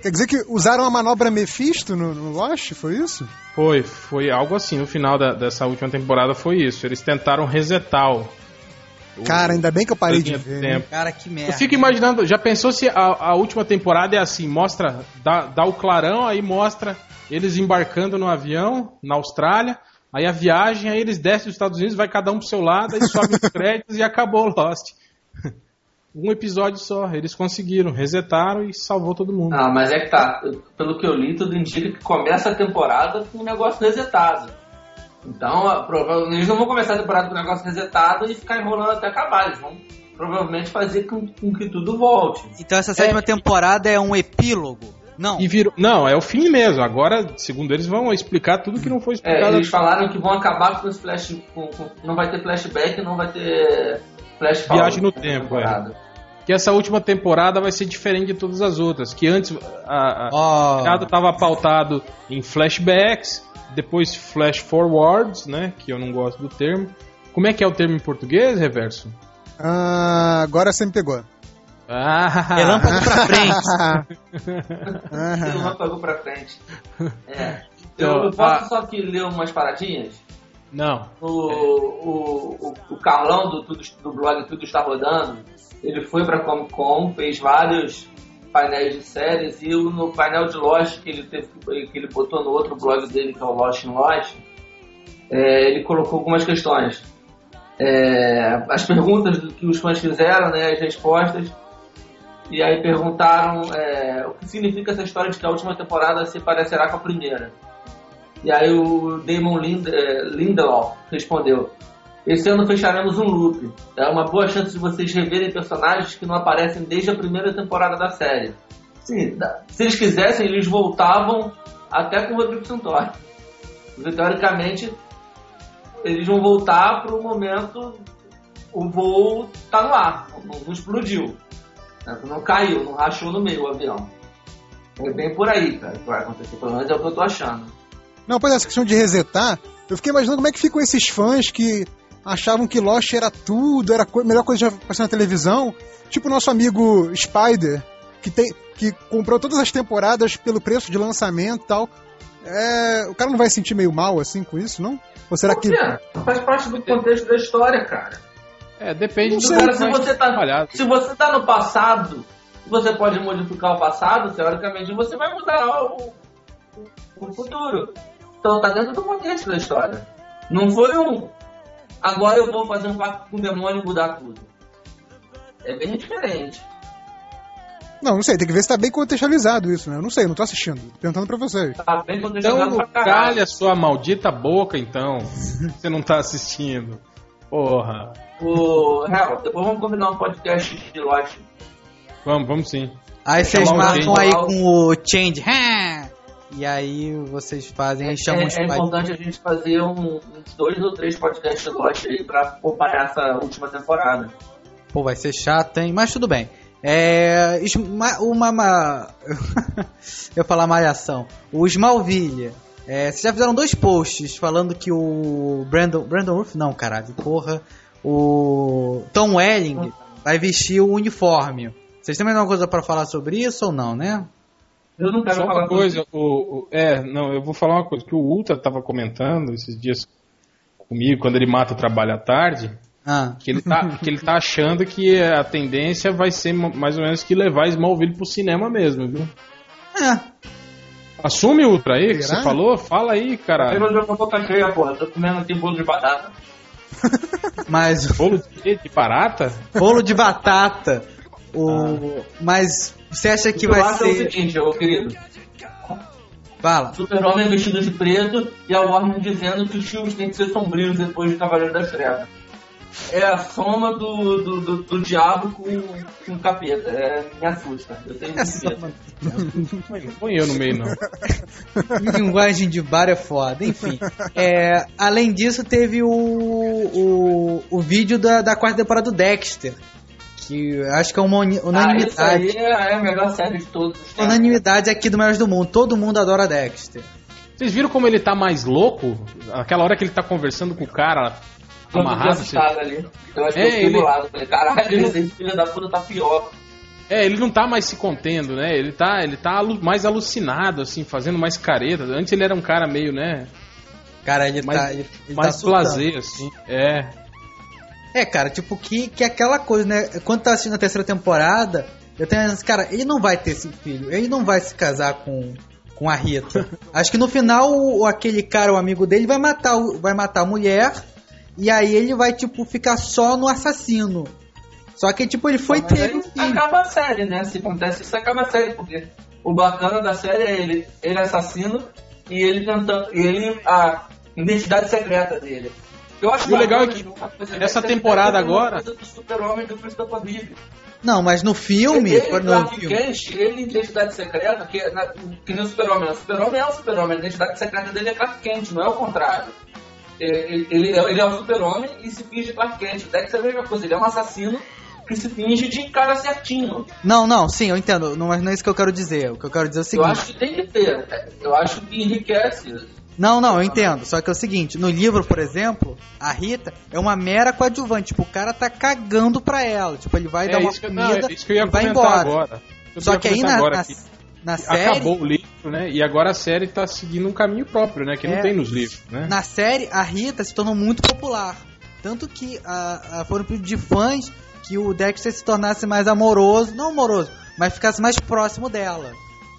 Quer dizer que usaram a manobra Mephisto no, no Lost? Foi isso? Foi, foi algo assim. No final da- dessa última temporada foi isso. Eles tentaram resetar o. Cara, ainda bem que eu parei a de ver. tempo. Cara, que merda. Eu fico imaginando, já pensou se a, a última temporada é assim, mostra, dá, dá o clarão, aí mostra eles embarcando no avião na Austrália, aí a viagem, aí eles descem dos Estados Unidos, vai cada um pro seu lado, aí sobe os <laughs> créditos e acabou o Lost. Um episódio só, eles conseguiram, resetaram e salvou todo mundo. Ah, mas é que tá. Pelo que eu li, tudo indica que começa a temporada com um negócio resetado. Então, a- provavelmente eles não vão começar a temporada com o negócio resetado e ficar enrolando até acabar. Eles vão provavelmente fazer com, com que tudo volte. Então essa sétima temporada é um epílogo? Não. E virou. Não, é o fim mesmo. Agora, segundo eles, vão explicar tudo que não foi É, explicado. eles falaram que vão acabar com os flash. Com, com- não vai ter flashback, não vai ter flash Viagem no tempo, é. Que essa última temporada vai ser diferente de todas as outras. Que antes a, a, Ó, O mercado estava pautado em flashbacks, depois flash forwards, né? Que eu não gosto do termo. Como é que é o termo em português, Reverso? Ah, agora você me pegou. Ah, relâmpago pra frente. <laughs> Pagou pra frente. É. <laughs> Então, eu, eu posso a- só aqui ler umas paradinhas? Não. O, o, o, o Carlão do, Tudo, do blog Tudo Está Rodando, ele foi pra Comic Con, fez vários painéis de séries e no painel de Lost que ele, teve, que ele botou no outro blog dele, que é o Lost in Lost, é, ele colocou algumas questões. É, as perguntas que os fãs fizeram, né, as respostas. E aí perguntaram é, o que significa essa história de que a última temporada se parecerá com a primeira. E aí o Damon Lind é, Lindelof respondeu: Esse ano fecharemos um loop. É uma boa chance de vocês reverem personagens que não aparecem desde a primeira temporada da série. Sim, se eles quisessem, eles voltavam até com o Rodrigo Santoro. Teoricamente, eles vão voltar para o momento o voo tá no ar, não explodiu. Né? Não caiu, não rachou no meio o avião. É bem por aí, cara, que vai acontecer. Pelo menos é o que eu tô achando. Não, pois essa questão de resetar, eu fiquei imaginando como é que ficam esses fãs que achavam que Lost era tudo, era a melhor coisa que já passou na televisão. Tipo o nosso amigo Spider, que, tem, que comprou todas as temporadas pelo preço de lançamento e tal. É, o cara não vai se sentir meio mal assim com isso, não? Ou será que. Faz parte do contexto da história, cara. É, depende Não do cara, se você tá, trabalhado. se você tá no passado, você pode modificar o passado, teoricamente você vai mudar o, o, o futuro. Então tá dentro do contexto da história. Não foi um. Agora eu vou fazer um pacto com o demônio e mudar tudo. É bem diferente. Não, não sei, tem que ver se tá bem contextualizado isso, né? Eu não sei, eu não tô assistindo. Tô perguntando pra vocês. Tá bem contextualizado Então, pra calha sua maldita boca, então. <laughs> Você não tá assistindo. Porra. O, Real, depois vamos combinar um podcast de Lost. Vamos, vamos sim. Aí vocês marcam aí com o change. E aí vocês fazem, aí chamam É, os é pais. importante a gente fazer um- uns dois ou três podcasts de Lost aí pra comparar essa última temporada. Pô, vai ser chato, hein? Mas tudo bem. É. Uma. ma- <laughs> Eu falar malhação. O Smallville. É, vocês já fizeram dois posts falando que o Brandon. Brandon Ruff? Não, caralho, porra. O Tom Welling vai vestir o uniforme. Vocês têm mais alguma coisa pra falar sobre isso ou não, né? Eu não quero Só falar uma coisa, o, o- é, não, eu vou falar uma coisa que o Ultra tava comentando esses dias comigo, quando ele mata o trabalho à tarde, Ah, que ele tá, que ele tá achando que a tendência vai ser ma- mais ou menos que levar Smallville pro cinema mesmo, viu? é. Assume, Ultra, aí, que Será? você falou? Fala aí, Eu caralho. vou jogar boca cheia, porra. Tô comendo aqui bolo de batata. <laughs> Mas Bolo de, de barata? bolo de batata. O... Mas você acha que eu vai acho é o ser. seguinte, ô querido. Fala. Super-Homem vestido de preto e a Warner dizendo que os filmes têm que ser sombrios depois de Cavaleiro das Trevas. É a soma do, do, do, do diabo com, com o capeta. É, me assusta. Eu tenho muito medo. Não <laughs> põe eu no meio, não. <laughs> Linguagem de bar é foda, enfim. É, além disso, teve o, o, o vídeo da, da quarta temporada do Dexter. Que eu acho que é uma uni- Ah, isso unanimidade. aí é a melhor série de todos unanimidade aqui do Melhores do Mundo. Todo mundo adora Dexter. Vocês viram como ele tá mais louco? Aquela hora que ele tá conversando com o cara Eu amarrado. assim. assustado ali. Eu acho que É, eu fiquei ele- do lado. Falei, caralho, esse filho da puta tá pior. É, ele não tá mais se contendo, né? Ele tá, ele tá alu- mais alucinado, assim, fazendo mais careta. Antes ele era um cara meio, né? Cara, ele Mais, tá. Ele, ele mais tá assim. É. É, cara, tipo, que, que é aquela coisa, né? Quando tá assistindo a terceira temporada, eu tenho cara, ele não vai ter esse filho, ele não vai se casar com, com a Rita. <laughs> Acho que no final, o, aquele cara, o amigo dele, vai matar, vai matar a mulher, e aí ele vai, tipo, ficar só no assassino. Só que, tipo, ele foi Mas ter um filho. acaba a série, né? Se acontece isso, acaba a série, porque o bacana da série é ele, ele é assassino e ele tentando. E ele. a identidade secreta dele. Eu acho E o legal é que uma coisa essa dessa, temporada é agora- do super-homem. Não, mas no filme. Ele, no Clark filme. Kent, ele identidade secreta, que, na, que nem o super-homem. O super-homem é o super-homem, a identidade secreta dele é Clark Kent, não é o contrário. Ele, ele, ele é o super-homem e se finge Clark Kent. Deve é a mesma coisa, ele é um assassino que se finge de cara certinho. Não, não, sim, eu entendo, não, mas não é isso que eu quero dizer. O que eu quero dizer é o Eu seguinte. acho que tem que ter. Eu acho que enriquece. Não, não, eu entendo. Só que é o seguinte, no livro, por exemplo, a Rita é uma mera coadjuvante. Tipo, o cara tá cagando pra ela. Tipo, ele vai É dar uma isso que, comida não, é isso que eu ia e vai embora. agora. Eu Só que aí na, na, que na série, acabou o livro, né? E agora a série tá seguindo um caminho próprio, né? Que É. não tem nos livros, né? na série, a Rita se tornou muito popular. Tanto que a, a, foram pedido de fãs que o Dexter se tornasse mais amoroso, não amoroso, mas ficasse mais próximo dela.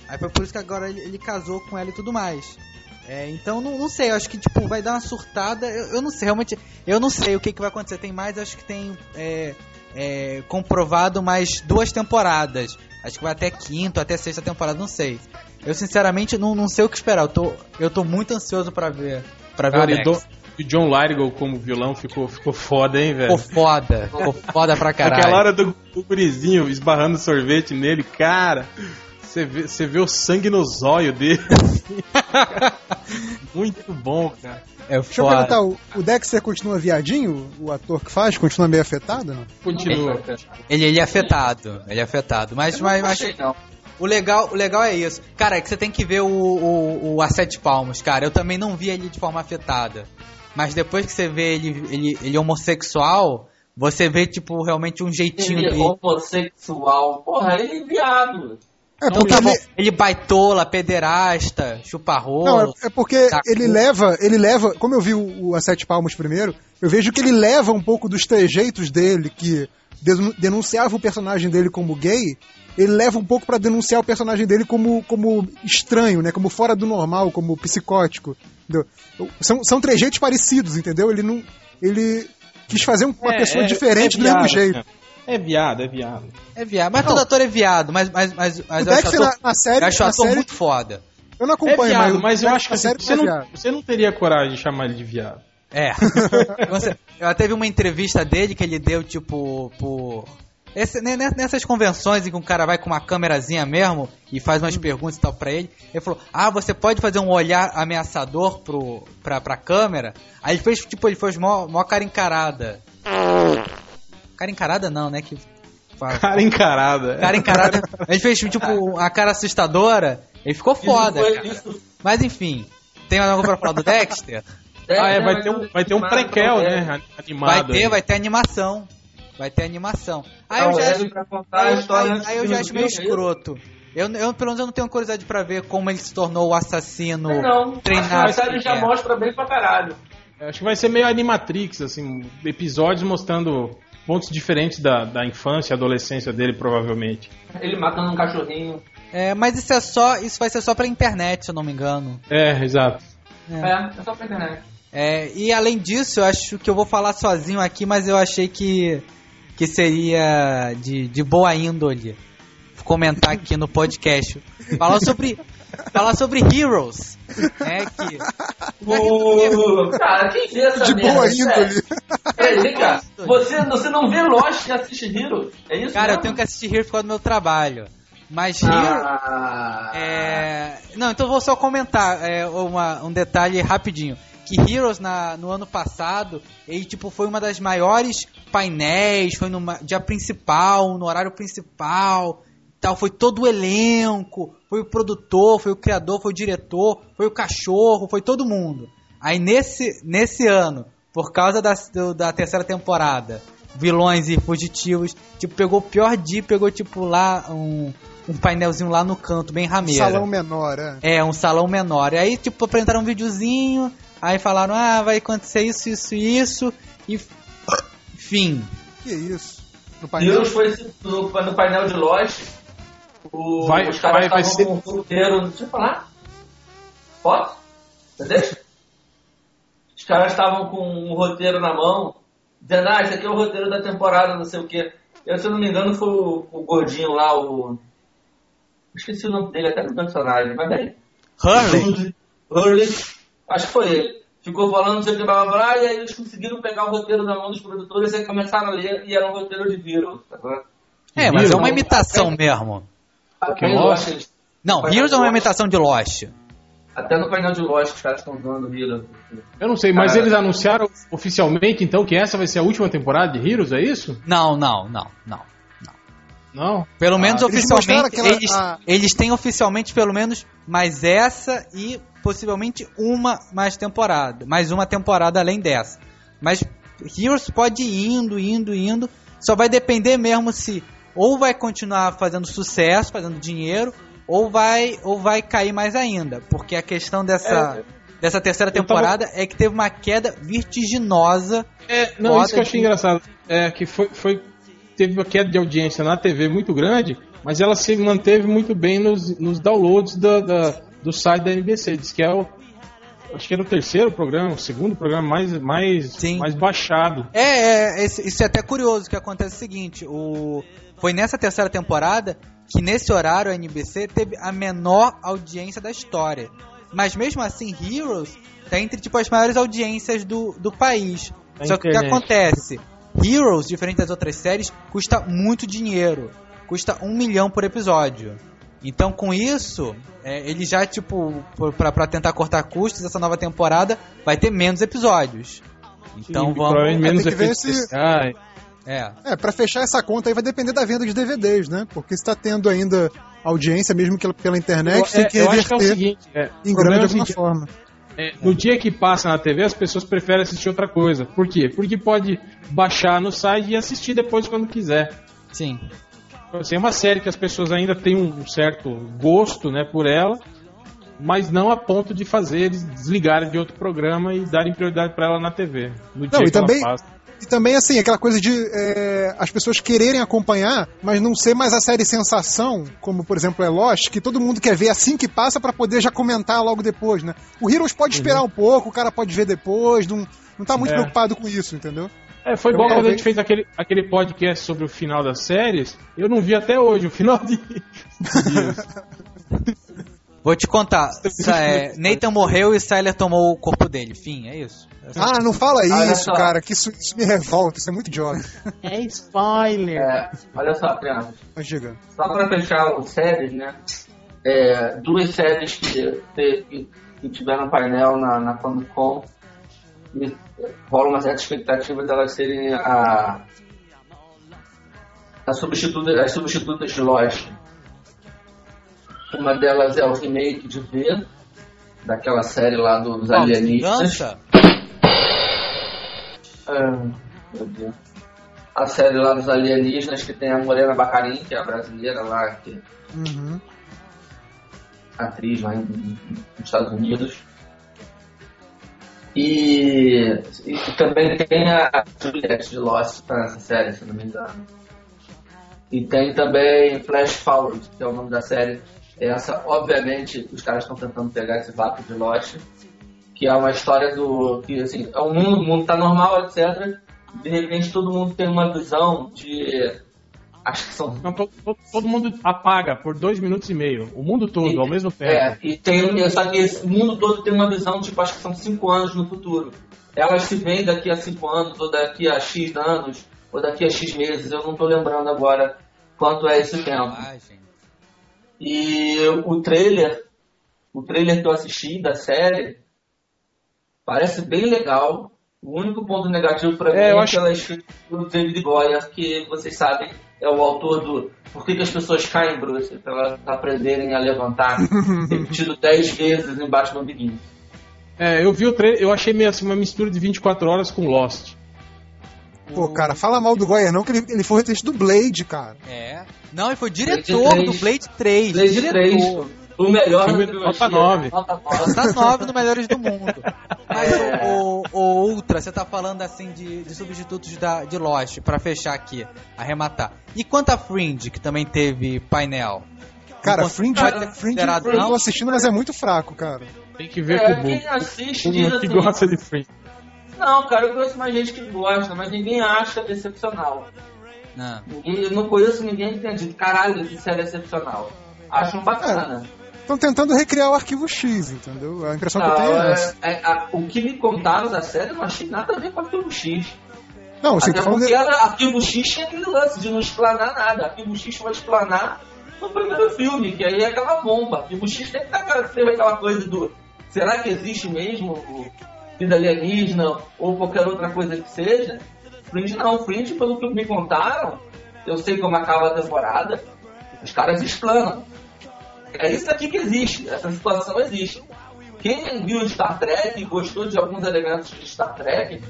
Aí foi por isso que agora ele, ele casou com ela e tudo mais. É, então não, não sei, eu acho que tipo vai dar uma surtada. Eu, eu não sei, realmente, eu não sei o que, que vai acontecer. Tem mais, acho que tem é, é, comprovado mais duas temporadas. Acho que vai até quinta, até sexta temporada, não sei. Eu sinceramente não, não sei o que esperar. Eu tô, eu tô muito ansioso pra ver, pra ver Cara, o e o John Lithgow como vilão ficou, ficou foda, hein, velho? Ficou foda, ficou foda pra caralho. Aquela hora do, do gurizinho esbarrando sorvete nele, cara. Você vê, você vê o sangue no zóio dele. <laughs> Muito bom, cara. É Deixa eu perguntar, o, o Dexter continua viadinho? O ator que faz? Continua meio afetado? Não? Continua. Ele, ele é afetado, ele é afetado. Mas, mas, mas o, legal, o legal é isso. Cara, é que você tem que ver o, o, o A Sete Palmos, cara. Eu também não vi ele de forma afetada. Mas depois que você vê ele, ele, ele homossexual, você vê, tipo, realmente um jeitinho Ele é dele. homossexual. Porra, ele é viado. É Então porque bom. ele, Ele baitola, pederasta, chupa Não, rolo. é, é porque Tá. ele leva, ele leva, como eu vi o, o A Sete Palmos primeiro, eu vejo que ele leva um pouco dos trejeitos dele, que denu- denunciava o personagem dele como gay, ele leva um pouco pra denunciar o personagem dele como, como estranho, né? Como fora do normal, como psicótico. entendeu? São, são trejeitos parecidos, entendeu? Ele não. Ele quis fazer um- uma É, pessoa é- diferente é do mesmo jeito. É viado, é viado. É viado. Mas Não. todo ator é viado, mas, mas, mas, mas O eu acho ator, na, na série. eu acho na ator série muito foda. eu não É acompanho, viado, mas, mas eu acho que assim, série você, é não, viado. você não teria coragem de chamar ele de viado. É. <laughs> Você- eu até vi uma entrevista dele que ele deu, tipo, por. esse- nessas convenções em que um cara vai com uma câmerazinha mesmo e faz umas perguntas e tal pra ele, ele falou: Ah, você pode fazer um olhar ameaçador pro, pra, pra câmera? Aí ele fez, tipo, ele fez mó, mó cara encarada. Cara encarada não, né? Que. Cara encarada. Cara encarada. Ele fez, tipo, a cara assustadora. Ele ficou foda. Isso foi- cara. isso- Mas enfim, tem mais alguma pra falar do Dexter? Ah, é, né, vai mas ter um, vai ter um mas- prequel, é. né? Animado. Vai ter, aí. vai ter animação. Vai ter animação. Aí É eu o já a aí, aí eu já acho meio escroto. Eu, eu, pelo menos eu não tenho curiosidade pra ver como ele se tornou o assassino Não, treinado. a série já É. mostra bem pra caralho. Eu Acho que vai ser meio Animatrix, assim, episódios mostrando pontos diferentes da, da infância e adolescência dele, provavelmente. Ele matando um cachorrinho. É, mas isso é só, isso vai ser só pra internet, se eu não me engano. É, exato. É, é só pra internet. É, e além disso, eu acho que eu vou falar sozinho aqui, mas eu achei que, que seria de, de boa índole comentar aqui no podcast. Falar sobre, falar sobre Heroes. Né, que, Ô, cara, quem vê essa De merda? boa índole. Peraí, vem cá. Você, você não vê Lost e assiste Hero? É isso cara, eu mesmo? tenho que assistir Heroes por causa do meu trabalho. Mas Heroes... Ah, É... Não, então eu vou só comentar é, uma- um detalhe rapidinho. Que Heroes na- no ano passado, ele tipo, foi uma das maiores painéis, foi no dia principal, no horário principal, tal, foi todo o elenco, foi o produtor, foi o criador, foi o diretor, foi o cachorro, foi todo mundo. Aí nesse, nesse ano, por causa da, da terceira temporada, vilões e fugitivos, tipo, pegou o pior dia, pegou tipo lá um, um painelzinho lá no canto, bem rameira. Salão menor, é. É, um salão menor. E aí, tipo, apresentaram um videozinho, aí falaram, ah, vai acontecer isso, isso e isso, e fim. Que isso? No painel. Heroes foi no, no painel de Lost. O, Vai- os caras vai- vai estavam com o roteiro. Deixa eu falar. Você deixa? Os caras estavam com um roteiro na mão, dizendo, ah, esse aqui é o roteiro da temporada, não sei o quê. Eu, se eu não me engano, foi o, o gordinho lá, o. Esqueci o nome dele, até no personagem, mas bem. Hurley. Hurley, acho que foi ele. Ficou falando, não sei o que, blá blá blá, e aí eles conseguiram pegar o roteiro na mão dos produtores e aí começaram a ler, e era um roteiro de Heroes, tá? É, mas é uma Não. imitação mesmo. Até, Lost? Não, Heroes é uma imitação de Lost. até no painel de Lost os caras estão dando Heroes. Eu não sei, mas Cara. eles anunciaram oficialmente então que essa vai ser a última temporada de Heroes, é isso? Não, não, não, não. Não? Pelo menos eles oficialmente, aquela- eles, a- eles têm oficialmente pelo menos mais essa e possivelmente uma mais temporada. Mais uma temporada além dessa. Mas Heroes pode ir indo, indo, indo. Só vai depender mesmo se ou vai continuar fazendo sucesso, fazendo dinheiro, ou vai, ou vai cair mais ainda. Porque a questão dessa, dessa terceira Eu tava- temporada é que teve uma queda vertiginosa. É, não, isso que eu achei de- engraçado. É que foi, foi. Teve uma queda de audiência na TV muito grande, mas ela se manteve muito bem nos, nos downloads da, da- do site da NBC. Diz que é o, acho que era o terceiro programa, o segundo programa mais, mais, Sim. mais baixado. É, é, esse- isso é até curioso, que acontece o seguinte, o, foi nessa terceira temporada que nesse horário a NBC teve a menor audiência da história. Mas mesmo assim, Heroes tá entre tipo as maiores audiências do, do país. Só que o que acontece? Heroes, diferente das outras séries, custa muito dinheiro. Custa um milhão por episódio. Então, com isso, é, ele já, tipo, pra tentar cortar custos, essa nova temporada vai ter menos episódios. Então E vamos. provavelmente menos tem que ver efeitos se-. É. É, pra fechar essa conta aí vai depender da venda de DVDs, né? Porque se tá tendo ainda audiência, mesmo que pela internet, Eu, tem é, que eu acho que é o reverter seguinte, é, em grana é de alguma forma. é, no dia que passa na TV, as pessoas preferem assistir outra coisa. Por quê? Porque pode baixar no site e assistir depois quando quiser. Sim. Assim, é uma série que as pessoas ainda têm um certo gosto né, por ela, mas não a ponto de fazer eles desligarem de outro programa e darem prioridade para ela na TV. No Não, e também-. E também, assim, aquela coisa de é, as pessoas quererem acompanhar, mas não ser mais a série sensação, como por exemplo é Lost, que todo mundo quer ver assim que passa pra poder já comentar logo depois, né? O Heroes pode esperar um pouco, o cara pode ver depois, não, não tá muito É. preocupado com isso, entendeu? É, foi Eu bom quando a gente fez aquele, aquele podcast sobre o final das séries. Eu não vi até hoje o final de. <laughs> Vou te contar. É, Nathan morreu e Syler tomou o corpo dele. Fim, é isso. Ah, não fala Olha isso, só. cara, que isso, isso me revolta, isso é muito idiota. <laughs> É spoiler! É, olha só, crianças. Diga. Só para fechar as séries, né? É, duas séries que, que, que tiveram painel na, na Comic Con. me- Rola uma certa expectativa delas serem a, a substituta, as substitutas de Lost. Uma delas é o remake de V, daquela série lá dos Qual, alienistas. Ah, meu Deus. A série lá dos alienígenas que tem a Morena Bacarin, que é a brasileira lá, que Uhum. atriz lá em- nos Estados Unidos. E, e também tem a Juliette de Lost nessa série, se não me engano. E tem também Flash Forward, que é o nome da série. Essa, obviamente, os caras estão tentando pegar esse vácuo de Lost, que é uma história do. que assim, é um mundo, o mundo tá normal, etc. De repente todo mundo tem uma visão de. Acho que são Então, to- to- todo mundo apaga por dois minutos e meio. O mundo todo, ao mesmo tempo. É, e tem, só que esse mundo todo tem uma visão, tipo, acho que são 5 anos no futuro. Elas se veem daqui a 5 anos, ou daqui a X anos, ou daqui a X meses, eu não tô lembrando agora quanto é esse tempo. E o trailer, o trailer que eu assisti da série, parece bem legal. O único ponto negativo pra É, mim é eu que acho- ela é escrita pelo David Goyer, que vocês sabem é o autor do Por que, que as pessoas caem, Bruce? Pra elas aprenderem a levantar. <laughs> repetido 10 vezes em Batman Begins. É, eu vi o trailer, eu achei meio assim uma mistura de 24 horas com Lost. Pô, cara, fala mal do Goyer não, que ele, ele foi roteirista do Blade, cara. É. Não, ele foi diretor três. do Blade 3. Blade diretor. 3, o melhor Filme da nota trilogia, nove. Nota 9. Nota 9 no Melhores do Mundo. Mas É. o, o, o Ultra, você tá falando assim de, de substitutos da, de Lost, pra fechar aqui, arrematar. E quanto a Fringe, que também teve painel? Cara, Fringe, pode ser Fringe eu não? tô assistindo, mas é muito fraco, cara. Tem que ver É, com o quem Bull. assiste Todo mundo que assim, gosta de Fringe. Não, cara, eu conheço mais gente que gosta, mas ninguém acha excepcional. Não. Ninguém, eu não conheço ninguém que tenha dito, caralho, série é excepcional. Acham bacana. Estão tentando recriar o arquivo X, entendeu? A impressão que eu tenho Não, é é- essa. é- a- o que me contaram da série eu não achei nada a ver com Arquivo X. Não, assim, Até falando porque de... era, Arquivo X tinha aquele lance de não explanar nada. Arquivo X foi explanar no primeiro filme, que aí é aquela bomba. Arquivo X tem que estar teve aquela coisa do será que existe mesmo o vida alienígena ou qualquer outra coisa que seja? Fringe não, Fringe, pelo que me contaram, eu sei como acaba a temporada, os caras explanam. É isso aqui que existe, essa situação existe. Quem viu Star Trek e gostou de alguns elementos de Star Trek,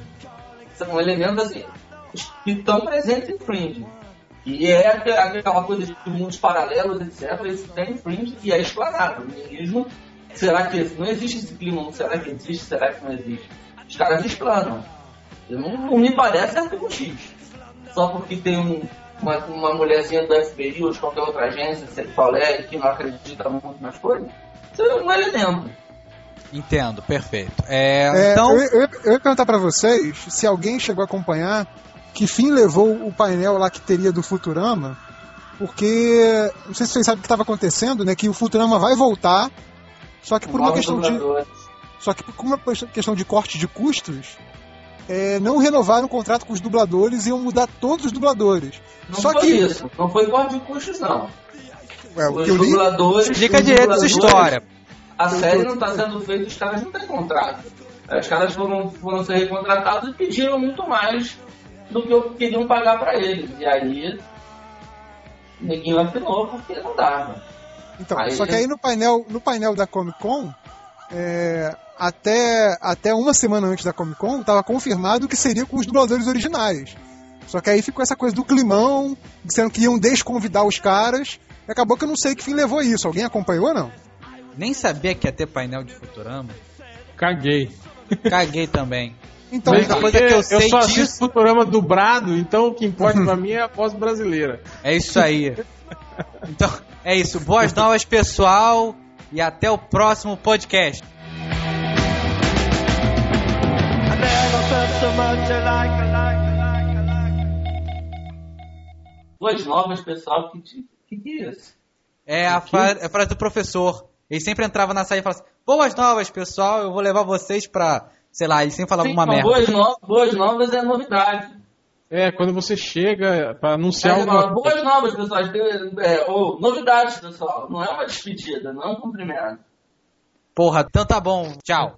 são elementos assim, que estão presentes em Fringe. E é aquela coisa de mundos paralelos, etc. Isso tem em Fringe e é explanado. O niilismo, será que não existe esse clima? Será que existe? Será que não existe? Os caras explanam. Não, não me parece arquivo X. Só porque tem um, uma, uma mulherzinha do FBI ou de qualquer outra agência, sei qual é, que não acredita muito nas coisas. Isso é um elemento. Entendo, perfeito. É, É, então, eu, eu- eu ia perguntar pra vocês se alguém chegou a acompanhar que fim levou o painel lá que teria do Futurama, porque não sei se vocês sabem o que estava acontecendo, né? Que o Futurama vai voltar, só que por uma questão de só que por uma questão de corte de custos, é, não renovaram o contrato com os dubladores e iam mudar todos os dubladores. Não só foi que isso. Não foi corte de custos, não. é, Os li, dubladores. explica direito essa história. A série não está sendo feita, os caras não têm contrato. Os caras foram, foram ser recontratados e pediram muito mais do que eu queriam pagar pra eles. E aí, o neguinho afinou porque não dava. Então, Aí- só que aí no painel, no painel da Comic Con, é, até, até uma semana antes da Comic Con, estava confirmado que seria com os dubladores originais. Só que aí ficou essa coisa do climão, dizendo que iam desconvidar os caras, e acabou que eu não sei que fim levou isso. Alguém acompanhou ou não? nem sabia que ia ter painel de Futurama. Caguei. Caguei também. Então, Mas tá. coisa que eu sei só disso- assisto Futurama dublado, então o que importa pra mim é a voz brasileira. É isso aí. Então, é isso. Boas <laughs> novas, pessoal. E até o próximo podcast. Duas novas, pessoal, que, que, que é isso? É a, fra- é a frase do professor. Ele sempre entrava na sala e falava assim: Boas novas, pessoal. Eu vou levar vocês pra. Sei lá, ele sempre falava Sim, uma mas merda. boas, no- boas novas é novidade. É, quando você chega pra anunciar fala, alguma boas novas, pessoal. É, ou novidades, pessoal. Não é uma despedida, não é um cumprimento. Porra, então tá bom. Tchau.